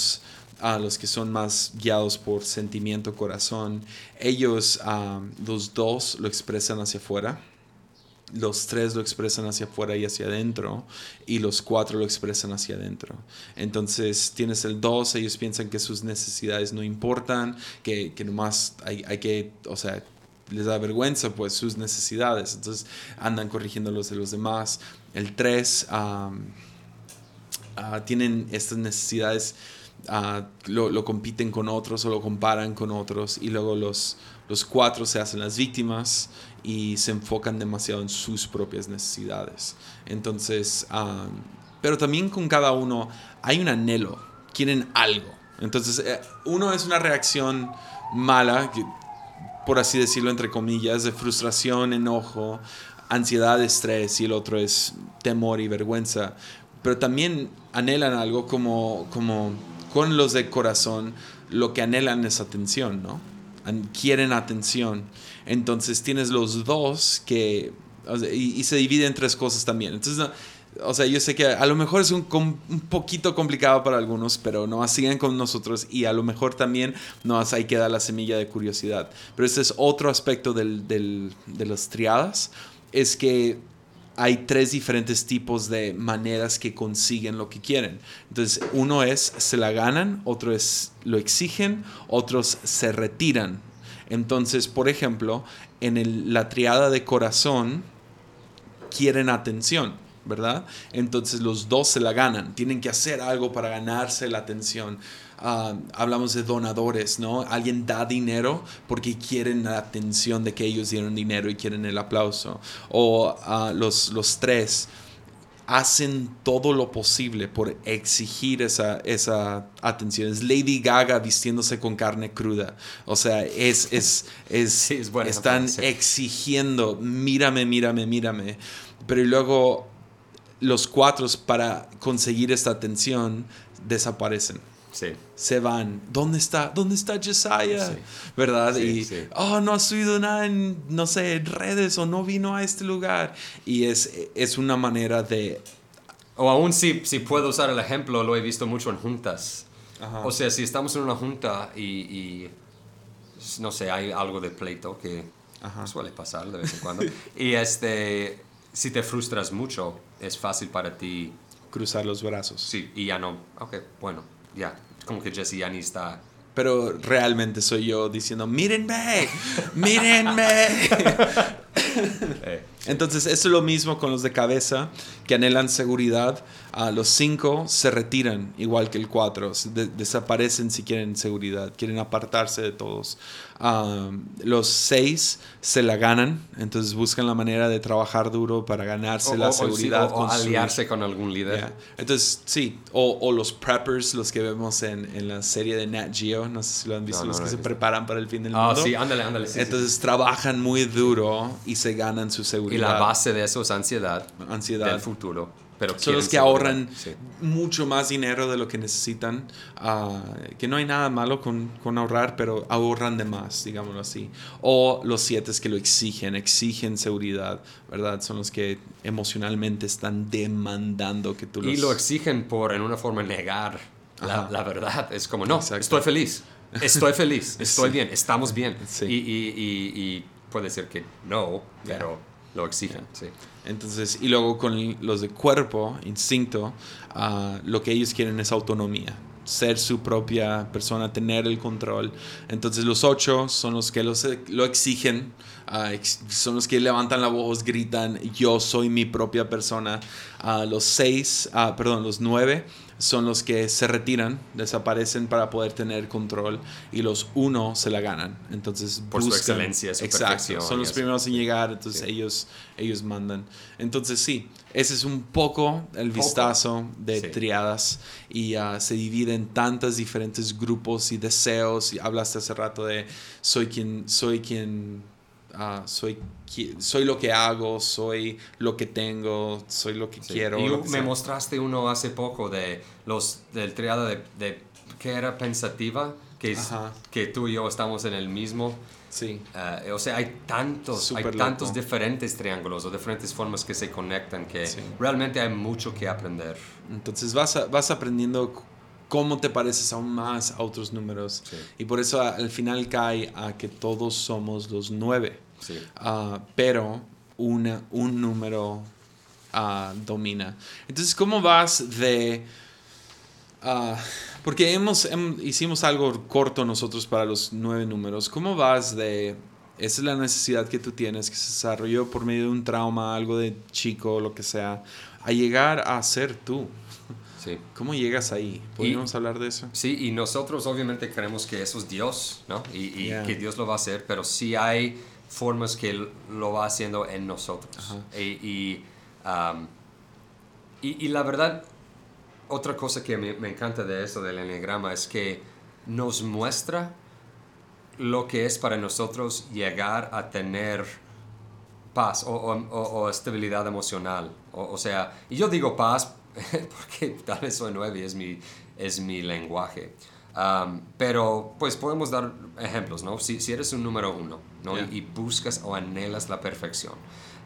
a los que son más guiados por sentimiento, corazón, ellos, ah, los dos lo expresan hacia afuera. Los tres lo expresan hacia afuera y hacia adentro, y los cuatro lo expresan hacia adentro. Entonces tienes el dos, ellos piensan que sus necesidades no importan, que, que nomás hay, hay que, o sea, les da vergüenza pues sus necesidades, entonces andan corrigiendo los de los demás. El 3 tienen estas necesidades, ah, lo, lo compiten con otros o lo comparan con otros y luego los, los cuatro se hacen las víctimas y se enfocan demasiado en sus propias necesidades. Entonces, ah, pero también con cada uno hay un anhelo, quieren algo. Entonces, eh, uno es una reacción mala, por así decirlo, entre comillas, de frustración, enojo, ansiedad, estrés, y el otro es temor y vergüenza. Pero también anhelan algo como, como con los de corazón, lo que anhelan es atención, ¿no? Quieren atención. Entonces tienes los dos que, y, se divide en tres cosas también. Entonces, o sea, yo sé que a lo mejor es un, un poquito complicado para algunos, pero no sigan con nosotros y a lo mejor también nos ahí queda la semilla de curiosidad. Pero este es otro aspecto del- de las triadas, es que hay tres diferentes tipos de maneras que consiguen lo que quieren. Entonces, uno es se la ganan, otro es lo exigen, otros se retiran. Entonces, por ejemplo, en la triada de corazón, quieren atención, ¿verdad? Entonces los dos se la ganan, tienen que hacer algo para ganarse la atención. Ah, hablamos de donadores, ¿no? Alguien da dinero porque quieren la atención de que ellos dieron dinero y quieren el aplauso. O ah, los tres hacen todo lo posible por exigir esa, esa atención. Es Lady Gaga vistiéndose con carne cruda. O sea, es, es, es, Sí, están exigiendo, mírame, mírame, mírame. Pero luego los cuatro para conseguir esta atención desaparecen. Sí. Se van. ¿Dónde está? ¿Dónde está Josiah? Sí. ¿Verdad? Sí, y, oh, no ha subido nada en, no sé, en redes o no vino a este lugar. Y es, es una manera de... O aún si, si puedo usar el ejemplo, lo he visto mucho en juntas. Ajá. O sea, si estamos en una junta y, y, no sé, hay algo de pleito que Ajá. suele pasar de vez en cuando. y este, si te frustras mucho, es fácil para ti, cruzar los brazos. sí, y ya no, ok, bueno, ya, como que Jesse ya ni está. Pero realmente soy yo diciendo, mírenme, mírenme. eh, Entonces, eso es lo mismo con los de cabeza, que anhelan seguridad. Ah, los cinco se retiran, igual que el cuatro. de- desaparecen si quieren seguridad, quieren apartarse de todos. Ah, los seis se la ganan, entonces buscan la manera de trabajar duro para ganarse o, la o- o sí, seguridad. o- aliarse con algún líder. Yeah. Entonces, sí, o, o los preppers, los que vemos en, en la serie de Nat Geo, no sé si lo han visto, No, no los lo que se preparan para el fin del Ah, mundo. sí, ándale, ándale. sí, sí, Entonces trabajan muy duro y se ganan su seguridad. Y la base de eso es ansiedad, ansiedad. del futuro. Pero Son los que ahorran Sí. mucho más dinero de lo que necesitan. ah, que no hay nada malo con, con ahorrar, pero ahorran de más, digámoslo así. O los siete que lo exigen, exigen seguridad, ¿verdad? Son los que emocionalmente están demandando que tú los... Y lo exigen por, en una forma, negar la, la verdad. Es como, no, Exacto. estoy feliz, estoy feliz, estoy Sí. bien, estamos bien. Sí. Y, y- y- y puede ser que no, pero lo exigen, sí. Entonces, y luego con los de cuerpo, instinto, ah, lo que ellos quieren es autonomía, ser su propia persona, tener el control. Entonces los ocho son los que los- lo exigen, ex- son los que levantan la voz, gritan, yo soy mi propia persona. Ah, los seis, ah, perdón, los nueve son los que se retiran, desaparecen para poder tener control y los uno se la ganan. Entonces Por su buscan- excelencia, su Exacto, perfección son los eso. primeros en llegar, entonces Sí. ellos, ellos mandan. Entonces sí, ese es un poco el Poco. vistazo de Sí. triadas y ah, se divide en tantos diferentes grupos y deseos. Y hablaste hace rato de soy quien, soy quien, ah, soy, soy lo que hago, soy lo que tengo, soy lo que Sí. quiero. Y me sea. mostraste uno hace poco de los del triada de, de que era pensativa, que, es- que tú y yo estamos en el mismo. Sí. eh, o sea, hay tantos, hay tantos loco. diferentes triángulos o diferentes formas que se conectan que Sí. realmente hay mucho que aprender. Entonces vas, a- vas aprendiendo cómo te pareces aún más a otros números. Sí. Y por eso al final cae a que todos somos los nueve. Sí. Ah, pero una, un número ah, domina. Entonces, ¿cómo vas de... ah, porque hemos, hem- hicimos algo corto nosotros para los nueve números. ¿Cómo vas de... Esa es la necesidad que tú tienes, que se desarrolló por medio de un trauma, algo de chico, lo que sea, a llegar a ser tú. Sí. ¿Cómo llegas ahí? ¿Podríamos hablar de eso? Sí, y nosotros obviamente creemos que eso es Dios, ¿no? Y, y Yeah. que Dios lo va a hacer, pero sí hay formas que lo va haciendo en nosotros. Ajá. Y, y, um, y- y la verdad, otra cosa que me, me encanta de eso del enneagrama es que nos muestra lo que es para nosotros llegar a tener paz o, o- o- o estabilidad emocional. O, o sea, y yo digo paz porque tal vez soy nueve y es mi, es mi lenguaje. Um, pero pues podemos dar ejemplos, ¿no? Si, si eres un número uno, ¿no? Yeah. Y, y buscas o anhelas la perfección.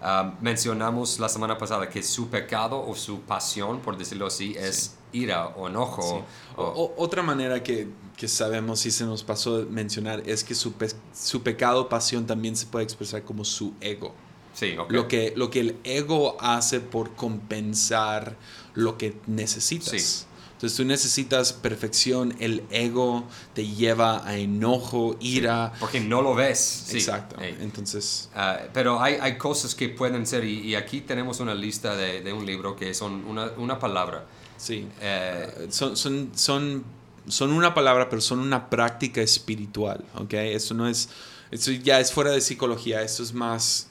Um, mencionamos la semana pasada que su pecado o su pasión, por decirlo así, es ira o enojo. Sí. o- O- otra manera que, que sabemos y se nos pasó mencionar es que su, pe- su pecado, pasión también se puede expresar como su ego. Sí, ok. Lo, que, lo que el ego hace por compensar lo que necesitas. Sí. Entonces tú necesitas perfección, el ego te lleva a enojo, ira. Porque no lo ves. sí. Exacto. Entonces, Ah, pero hay, hay cosas que pueden ser, y, y aquí tenemos una lista de, de un libro que son una, una palabra. sí. Eh, son, son, son, son una palabra, pero son una práctica espiritual, ¿ok? Eso no es, eso ya es fuera de psicología, esto es más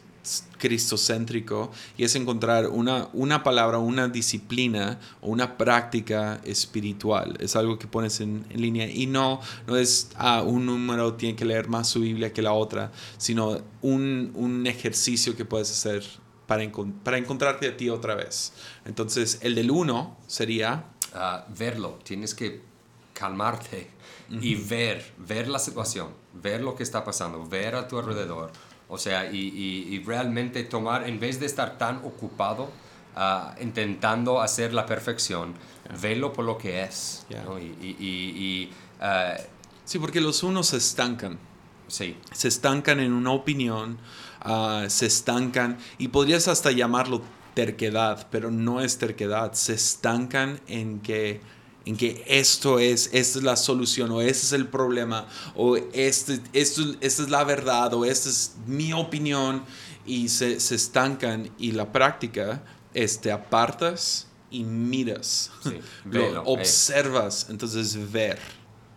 cristocéntrico y es encontrar una, una palabra, una disciplina o una práctica espiritual. Es algo que pones en, en línea y no, no es ah, un número tiene que leer más su Biblia que la otra, sino un, un ejercicio que puedes hacer para, encon- para encontrarte a ti otra vez. Entonces, el del uno sería ah, verlo, tienes que calmarte y ver, ver la situación, ver lo que está pasando, ver a tu alrededor. O sea, y, y- y realmente tomar, en vez de estar tan ocupado ah, intentando hacer la perfección, verlo por lo que es. Yeah. ¿no? Y, ah, Sí, porque los unos se estancan. sí, Se estancan en una opinión, ah, se estancan, y podrías hasta llamarlo terquedad, pero no es terquedad. Se estancan en que, en que esto es, esta es la solución, o este es el problema, o este, esto, esta es la verdad, o esta es mi opinión, y se, se estancan, y la práctica es te apartas y miras. Sí, Lo eh. observas, entonces ver,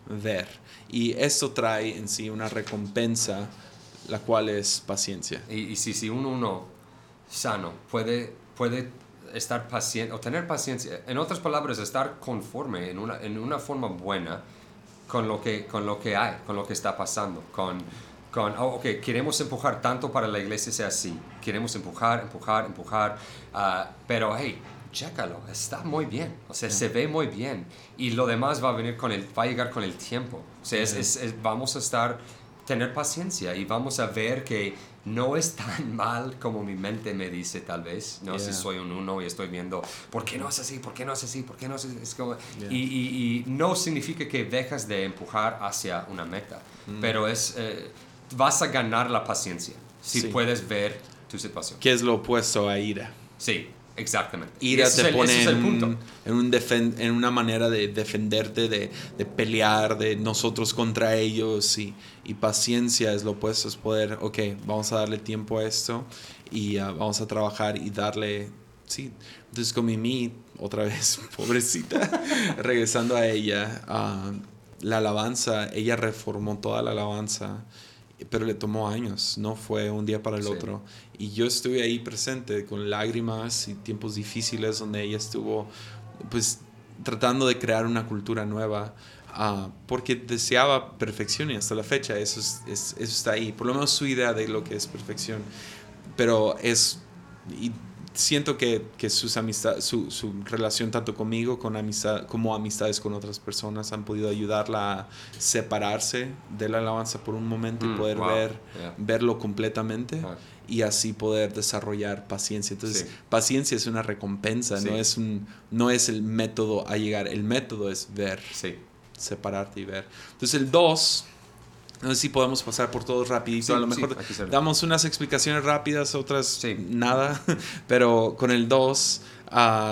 ver. Y esto trae en sí una recompensa, la cual es paciencia. Y, y si, si un uno sano puede, puede estar paciente o tener paciencia, en otras palabras, estar conforme en una, en una forma buena con lo, que, con lo que hay, con lo que está pasando, con, con oh, ok, queremos empujar tanto para la iglesia sea así, queremos empujar, empujar, empujar, ah, pero hey, chécalo, está muy bien, o sea, se ve muy bien. Y lo demás va a venir con el, va a llegar con el tiempo, o sea, es- es- es- vamos a estar tener paciencia y vamos a ver que no es tan mal como mi mente me dice tal vez, ¿no? Si Yeah. soy un uno y estoy viendo, ¿por qué no es así? ¿Por qué no es así? ¿Por qué no es así? Es como- Yeah. y, y- y no significa que dejas de empujar hacia una meta, Mm. pero es, eh, vas a ganar la paciencia si Sí. puedes ver tu situación. ¿Qué es lo opuesto a ira? Sí, exactamente. Ira te pone ese es el en, punto. un- en, un defen- en una manera de defenderte, de, de pelear, de nosotros contra ellos. Y, y paciencia es lo opuesto, es poder, ok, vamos a darle tiempo a esto y ah, vamos a trabajar y darle sí, entonces con Mimi, otra vez, pobrecita, regresando a ella, ah, la alabanza, ella reformó toda la alabanza, pero le tomó años, no fue un día para el Sí. otro. Y yo estuve ahí presente con lágrimas y tiempos difíciles donde ella estuvo, pues, tratando de crear una cultura nueva. Ah, porque deseaba perfección y hasta la fecha eso, es- es- eso está ahí, por lo menos su idea de lo que es perfección pero es y siento que, que sus amistad, su, su relación tanto conmigo con amistad, como amistades con otras personas han podido ayudarla a separarse de la alabanza por un momento y Mm, poder wow, ver yeah. verlo completamente y así poder desarrollar paciencia entonces Sí. paciencia es una recompensa Sí. no es un no es el método a llegar el método es ver Sí. Separarte y ver entonces el 2 no sé si podemos pasar por todos rapidito. Sí, a lo sí, mejor hacerlo. damos unas explicaciones rápidas, otras Sí. nada. Pero con el 2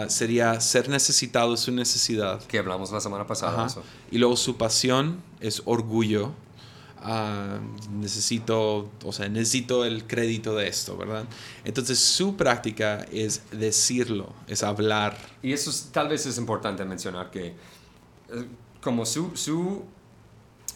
sería ser necesitado es su necesidad. Que hablamos la semana pasada eso. Y luego su pasión es orgullo. Ah, necesito, o sea, necesito el crédito de esto, ¿verdad? Entonces su práctica es decirlo, es hablar. Y eso es- tal vez es importante mencionar que eh, como su, su,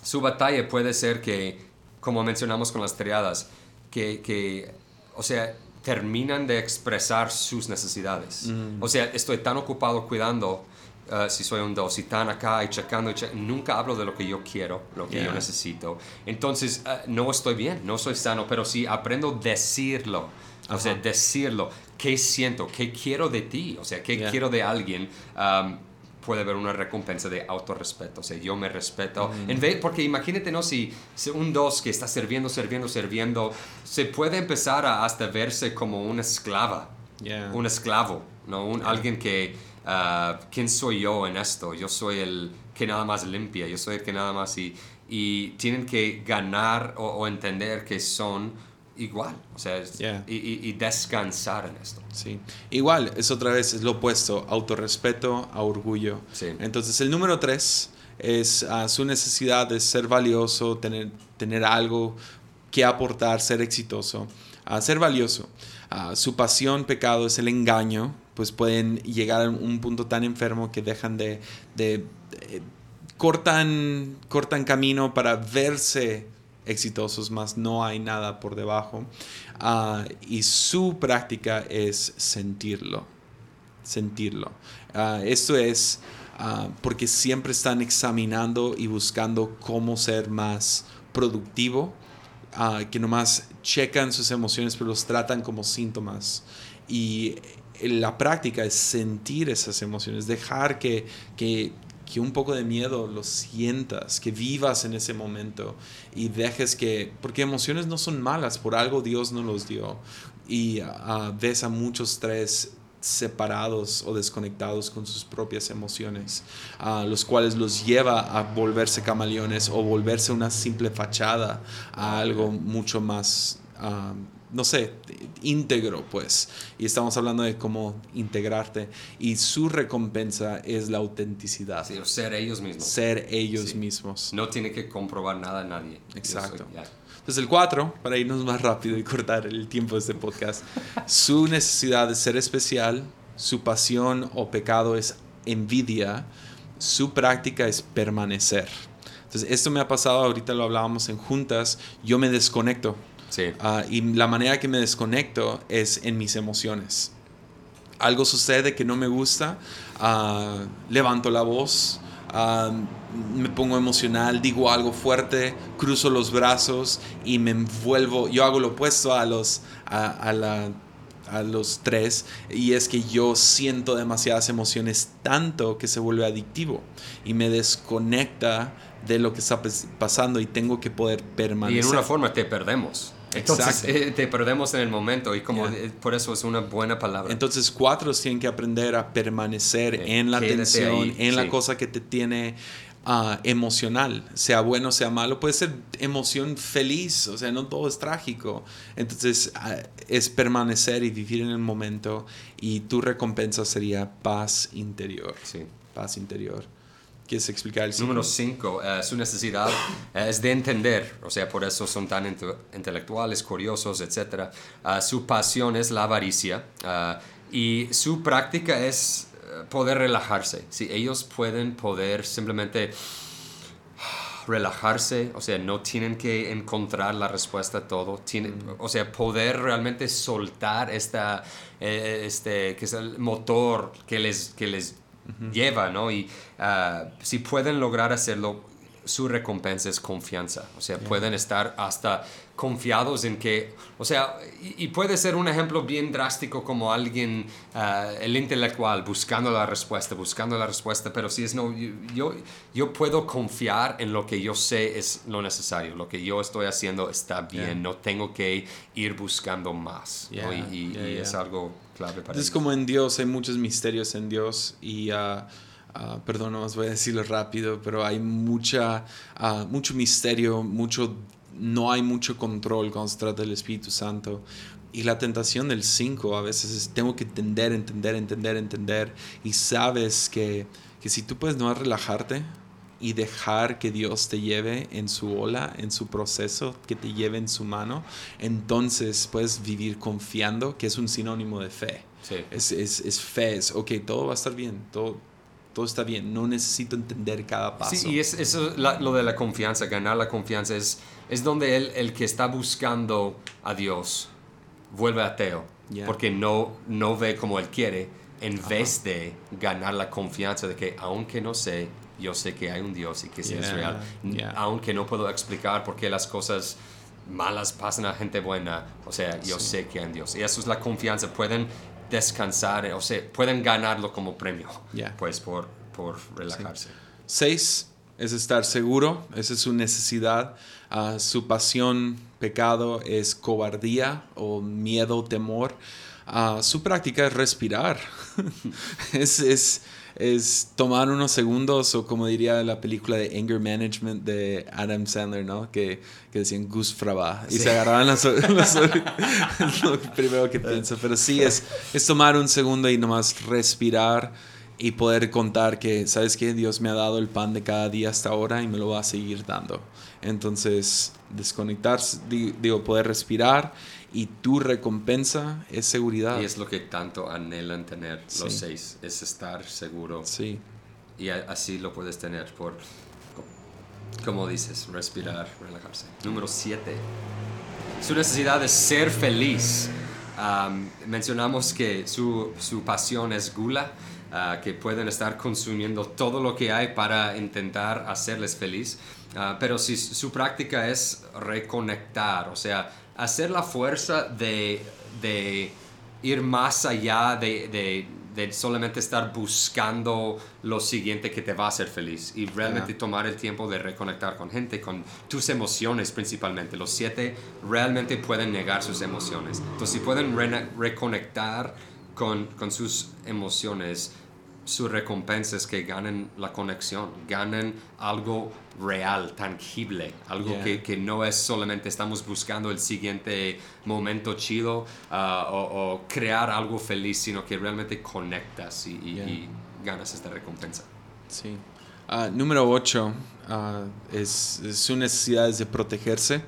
su batalla puede ser que, como mencionamos con las triadas, que, que, o sea, terminan de expresar sus necesidades. Mm. O sea, estoy tan ocupado cuidando, eh, si soy un dos, y tan acá y checando, y che- nunca hablo de lo que yo quiero, lo que yo necesito. Entonces, eh, no estoy bien, no soy sano, pero si aprendo a decirlo, o sea, decirlo, qué siento, qué quiero de ti, o sea, qué Yeah. quiero de alguien, um, puede haber una recompensa de autorrespeto, o sea, yo me respeto. En vez, porque imagínate, ¿no? Si, si un dos que está sirviendo, sirviendo, sirviendo, se puede empezar a hasta verse como una esclava, Yeah. un esclavo, ¿no? Un, Alguien que, ah, ¿quién soy yo en esto? Yo soy el que nada más limpia, yo soy el que nada más y, y tienen que ganar o, o entender que son igual, o sea, Yeah. y, y- y descansar en esto. Sí. Igual, es otra vez, es lo opuesto, autorrespeto a orgullo. Sí. Entonces, el número tres es ah, su necesidad de ser valioso, tener, tener algo que aportar, ser exitoso, a ser valioso. Ah, su pasión, pecado, es el engaño, pues pueden llegar a un punto tan enfermo que dejan de... de- de- cortan, cortan camino para verse exitosos, más no hay nada por debajo. Ah, y su práctica es sentirlo, sentirlo. Ah, esto es ah, porque siempre están examinando y buscando cómo ser más productivo, que nomás checan sus emociones, pero los tratan como síntomas. Y la práctica es sentir esas emociones, dejar que, que un poco de miedo lo sientas, que vivas en ese momento y dejes que, porque emociones no son malas, por algo Dios no los dio. Y ah, ves a muchos tres separados o desconectados con sus propias emociones, a los cuales los lleva a volverse camaleones o volverse una simple fachada a algo mucho más, no sé, íntegro, pues. Y estamos hablando de cómo integrarte. Y su recompensa es la autenticidad, Sí, o ser ellos mismos. ser ellos Sí. mismos. No tiene que comprobar nada a nadie. Exacto. soy-. Entonces el 4, para irnos más rápido y cortar el tiempo de este podcast, su necesidad de ser especial, su pasión o pecado es envidia, su práctica es permanecer. Entonces esto me ha pasado, ahorita lo hablábamos en juntas, yo me desconecto Sí. Ah, y la manera que me desconecto es en mis emociones. Algo sucede que no me gusta, ah, levanto la voz, ah, me pongo emocional, digo algo fuerte, cruzo los brazos y me envuelvo. Yo hago lo opuesto a los, a, a la- a los tres y es que yo siento demasiadas emociones tanto que se vuelve adictivo y me desconecta de lo que está pas- pasando y tengo que poder Y permanecer. en una forma te perdemos. Entonces Exacto. eh, te perdemos en el momento y como Yeah. eh, por eso es una buena palabra. Entonces, cuatro tienen que aprender a permanecer Sí, en la quédate tensión, ahí, en la sí. cosa que te tiene ah, emocional, sea bueno, sea malo. Puede ser emoción feliz, o sea, no todo es trágico. Entonces, ah, es permanecer y vivir en el momento y tu recompensa sería paz interior. Sí. Paz interior. ¿Quieres explicar el Número cinco? 5, su necesidad eh, es de entender, o sea, por eso son tan inte- intelectuales, curiosos, etc. Ah, su pasión es la avaricia. Ah, Y su práctica es eh, poder relajarse. Si ellos pueden poder simplemente relajarse, o sea, no tienen que encontrar la respuesta a todo, tienen, o sea, poder realmente soltar esta, eh, este, que es el motor que les, que les lleva, ¿no? Y ah, si pueden lograr hacerlo, su recompensa es confianza. O sea, pueden estar hasta confiados en que, o sea, y, puede ser un ejemplo bien drástico como alguien, ah, el intelectual, buscando la respuesta, buscando la respuesta, pero si es no, yo, yo puedo confiar en lo que yo sé es lo necesario, lo que yo estoy haciendo está bien, no tengo que ir buscando más. Y, es algo clave para Es como en Dios, hay muchos misterios en Dios y... Uh, Uh, perdón, no os voy a decirlo rápido, pero hay mucha, uh, mucho misterio, mucho, no hay mucho control cuando se trata del Espíritu Santo. Y la tentación del 5 a veces es, tengo que entender, entender, entender, entender. Y sabes que, que si tú puedes no relajarte y dejar que Dios te lleve en su ola, en su proceso, que te lleve en su mano, entonces puedes vivir confiando, que es un sinónimo de fe. Sí. Es, es, es, fe, es, ok, todo va a estar bien, todo, todo está bien, no necesito entender cada paso. Sí, y es, eso, lo de la confianza, ganar la confianza, es, es donde él, el que está buscando a Dios vuelve ateo, porque no, no ve como él quiere, en vez de ganar la confianza de que aunque no sé, yo sé que hay un Dios y que sí es real, aunque no puedo explicar por qué las cosas malas pasan a gente buena, o sea, yo sé que hay un Dios. Y eso es la confianza, pueden descansar, o sea, pueden ganarlo como premio, pues por, por relajarse. Seis es estar seguro, esa es su necesidad. Ah, su pasión, pecado, es cobardía o miedo, temor. Uh, su práctica es respirar. es, es es tomar unos segundos o como diría la película de Anger Management de Adam Sandler, ¿no? Que, que decían Gus Fraba y se agarraban las... es lo primero que pienso, pero sí es, es tomar un segundo y nomás respirar y poder contar que, ¿sabes qué? Dios me ha dado el pan de cada día hasta ahora y me lo va a seguir dando. Entonces, desconectarse, digo, poder respirar y tu recompensa es seguridad. Y es lo que tanto anhelan tener los seis, es estar seguro. Sí. Y así lo puedes tener por, como dices, respirar, relajarse. Número siete. Su necesidad es ser feliz. mencionamos que su, su, pasión es gula, ah, que pueden estar consumiendo todo lo que hay para intentar hacerles feliz. Ah, pero si su práctica es reconectar, o sea, hacer la fuerza de, de ir más allá de, de, de, solamente estar buscando lo siguiente que te va a hacer feliz y realmente tomar el tiempo de reconectar con gente, con tus emociones principalmente. Los siete realmente pueden negar sus emociones. Entonces, si pueden reconectar con, con sus emociones, su recompensa es que ganen la conexión, ganen algo real, tangible, algo que, que, no es solamente estamos buscando el siguiente momento chido uh, o, crear algo feliz, sino que realmente conectas y, ganas esta recompensa. Sí. Uh, número 8 uh, es, su necesidad de protegerse.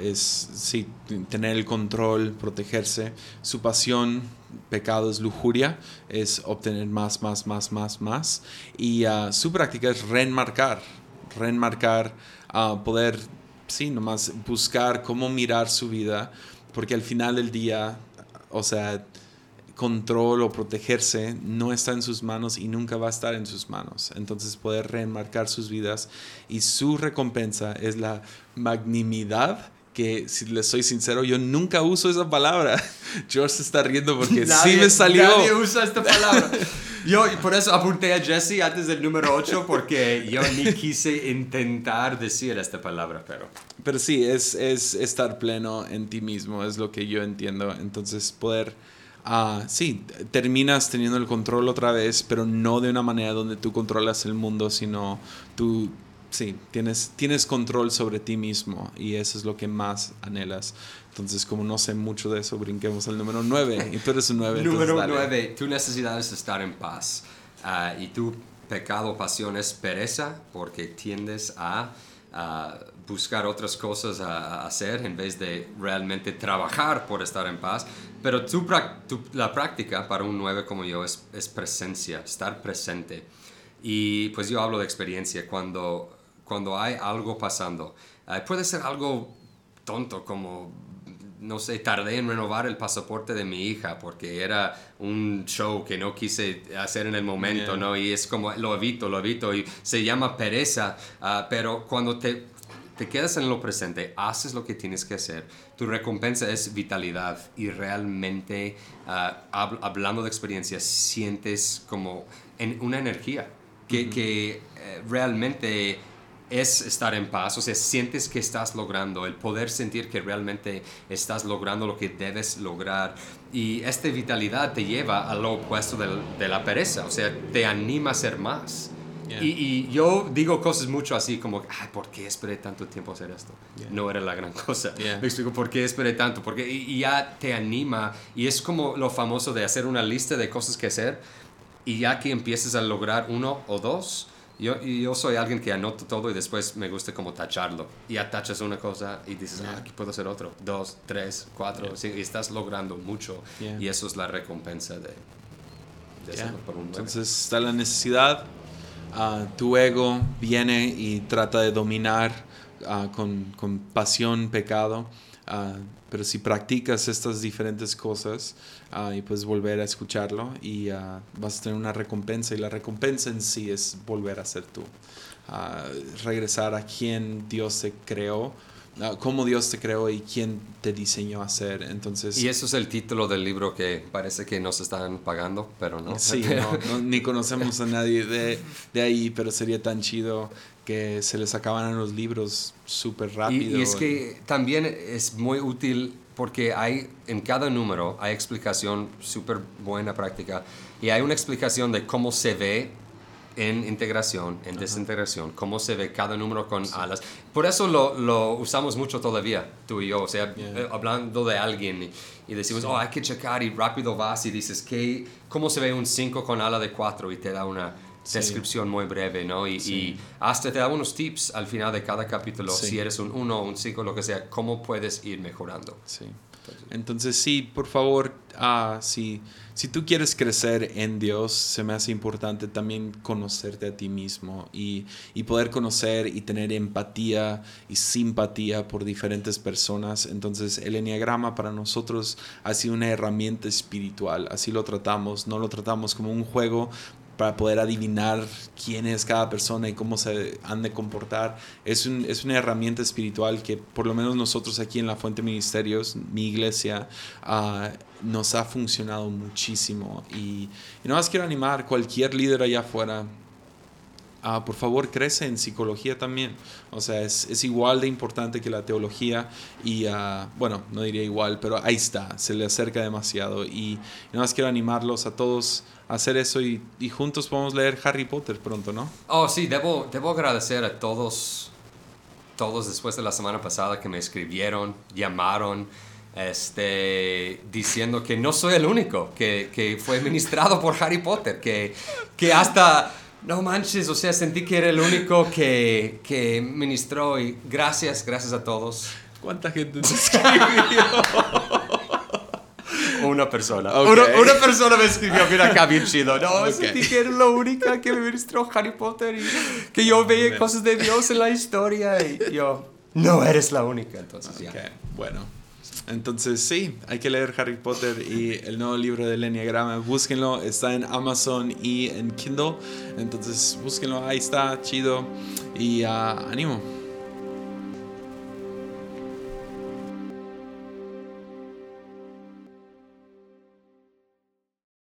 es sí, tener el control, protegerse. Su pasión pecado es lujuria, es obtener más, más, más, más, más. Y uh, su práctica es reenmarcar, reenmarcar, uh, poder, sí, nomás buscar cómo mirar su vida, porque al final del día, o sea, control o protegerse no está en sus manos y nunca va a estar en sus manos. Entonces poder reenmarcar sus vidas y su recompensa es la magnimidad que si le soy sincero, yo nunca uso esa palabra. George se está riendo porque sí me salió. Nadie usa esta palabra. Yo por eso apunté a Jesse antes del número 8 porque yo ni quise intentar decir esta palabra, pero... Pero sí, es, es estar pleno en ti mismo, es lo que yo entiendo. Entonces poder... Uh, sí, terminas teniendo el control otra vez, pero no de una manera donde tú controlas el mundo, sino tú sí, tienes, tienes control sobre ti mismo y eso es lo que más anhelas. Entonces, como no sé mucho de eso, brinquemos al número 9. Y tú eres un 9. número 9, tu necesidad es estar en paz. Ah, y tu pecado, pasión es pereza porque tiendes a a buscar otras cosas a, hacer en vez de realmente trabajar por estar en paz. Pero tu, la práctica para un 9 como yo es, es presencia, estar presente. Y pues yo hablo de experiencia cuando, cuando hay algo pasando. Eh, puede ser algo tonto como no sé, tardé en renovar el pasaporte de mi hija porque era un show que no quise hacer en el momento, ¿no? Y es como, lo evito, lo evito, y se llama pereza, ah, pero cuando te, te quedas en lo presente, haces lo que tienes que hacer, tu recompensa es vitalidad y realmente, ah, hablando de experiencias, sientes como en una energía que, que eh, realmente es estar en paz, o sea, sientes que estás logrando, el poder sentir que realmente estás logrando lo que debes lograr. Y esta vitalidad te lleva a lo opuesto de la pereza, o sea, te anima a ser más. Y, yo digo cosas mucho así como, Ay, ¿por qué esperé tanto tiempo hacer esto? No era la gran cosa. Me explico, ¿por qué esperé tanto? Porque y ya te anima y es como lo famoso de hacer una lista de cosas que hacer y ya que empieces a lograr uno o dos, yo, yo soy alguien que anoto todo y después me gusta como tacharlo. Y atachas una cosa y dices, ah, aquí puedo hacer otro. Dos, tres, cuatro, cinco. Y estás logrando mucho. Y eso es la recompensa de, de hacerlo por un Entonces está la necesidad. Uh, tu ego viene y trata de dominar uh, con, con, pasión, pecado. Uh, pero si practicas estas diferentes cosas uh, y puedes volver a escucharlo y uh, vas a tener una recompensa y la recompensa en sí es volver a ser tú. Uh, regresar a quien Dios te creó, cómo Dios te creó y quién te diseñó a ser. Entonces, y eso es el título del libro que parece que nos están pagando, pero no. Sí, no, ni conocemos a nadie de, de ahí, pero sería tan chido que se les acaban los libros súper rápido. Y, es que también es muy útil porque hay en cada número hay explicación súper buena práctica y hay una explicación de cómo se ve en integración, en desintegración, cómo se ve cada número con alas. Por eso lo, lo, usamos mucho todavía, tú y yo, o sea, eh, hablando de alguien y, decimos, oh, hay que checar y rápido vas y dices, ¿qué, ¿cómo se ve un 5 con ala de 4? Y te da una descripción muy breve, ¿no? Y, hasta te da unos tips al final de cada capítulo, si eres un 1 un 5, lo que sea, cómo puedes ir mejorando. Sí. Entonces, sí, por favor, si, si tú quieres crecer en Dios, se me hace importante también conocerte a ti mismo y, y, poder conocer y tener empatía y simpatía por diferentes personas. Entonces, el enneagrama para nosotros ha sido una herramienta espiritual, así lo tratamos, no lo tratamos como un juego, para poder adivinar quién es cada persona y cómo se han de comportar. Es, un, es una herramienta espiritual que por lo menos nosotros aquí en la Fuente Ministerios, mi iglesia, uh, nos ha funcionado muchísimo. Y, y no más quiero animar cualquier líder allá afuera Ah, por favor crece en psicología también. O sea, es, es igual de importante que la teología y, uh, bueno, no diría igual, pero ahí está, se le acerca demasiado. Y, nada más quiero animarlos a todos a hacer eso y, y, juntos podemos leer Harry Potter pronto, ¿no? Oh, sí, debo, debo agradecer a todos, todos después de la semana pasada que me escribieron, llamaron. Este, diciendo que no soy el único que, que fue ministrado por Harry Potter, que, que hasta no manches, o sea, sentí que era el único que, que ministró y gracias, gracias a todos. ¿Cuánta gente te escribió? Una persona. Una, persona me escribió, mira acá bien chido. No, sentí que era la única que me ministró Harry Potter y que yo veía cosas de Dios en la historia y yo, no eres la única. Entonces, okay. Bueno. Entonces sí, hay que leer Harry Potter y el nuevo libro del Enneagrama. Búsquenlo, está en Amazon y en Kindle. Entonces búsquenlo, ahí está, chido. Y uh, ánimo.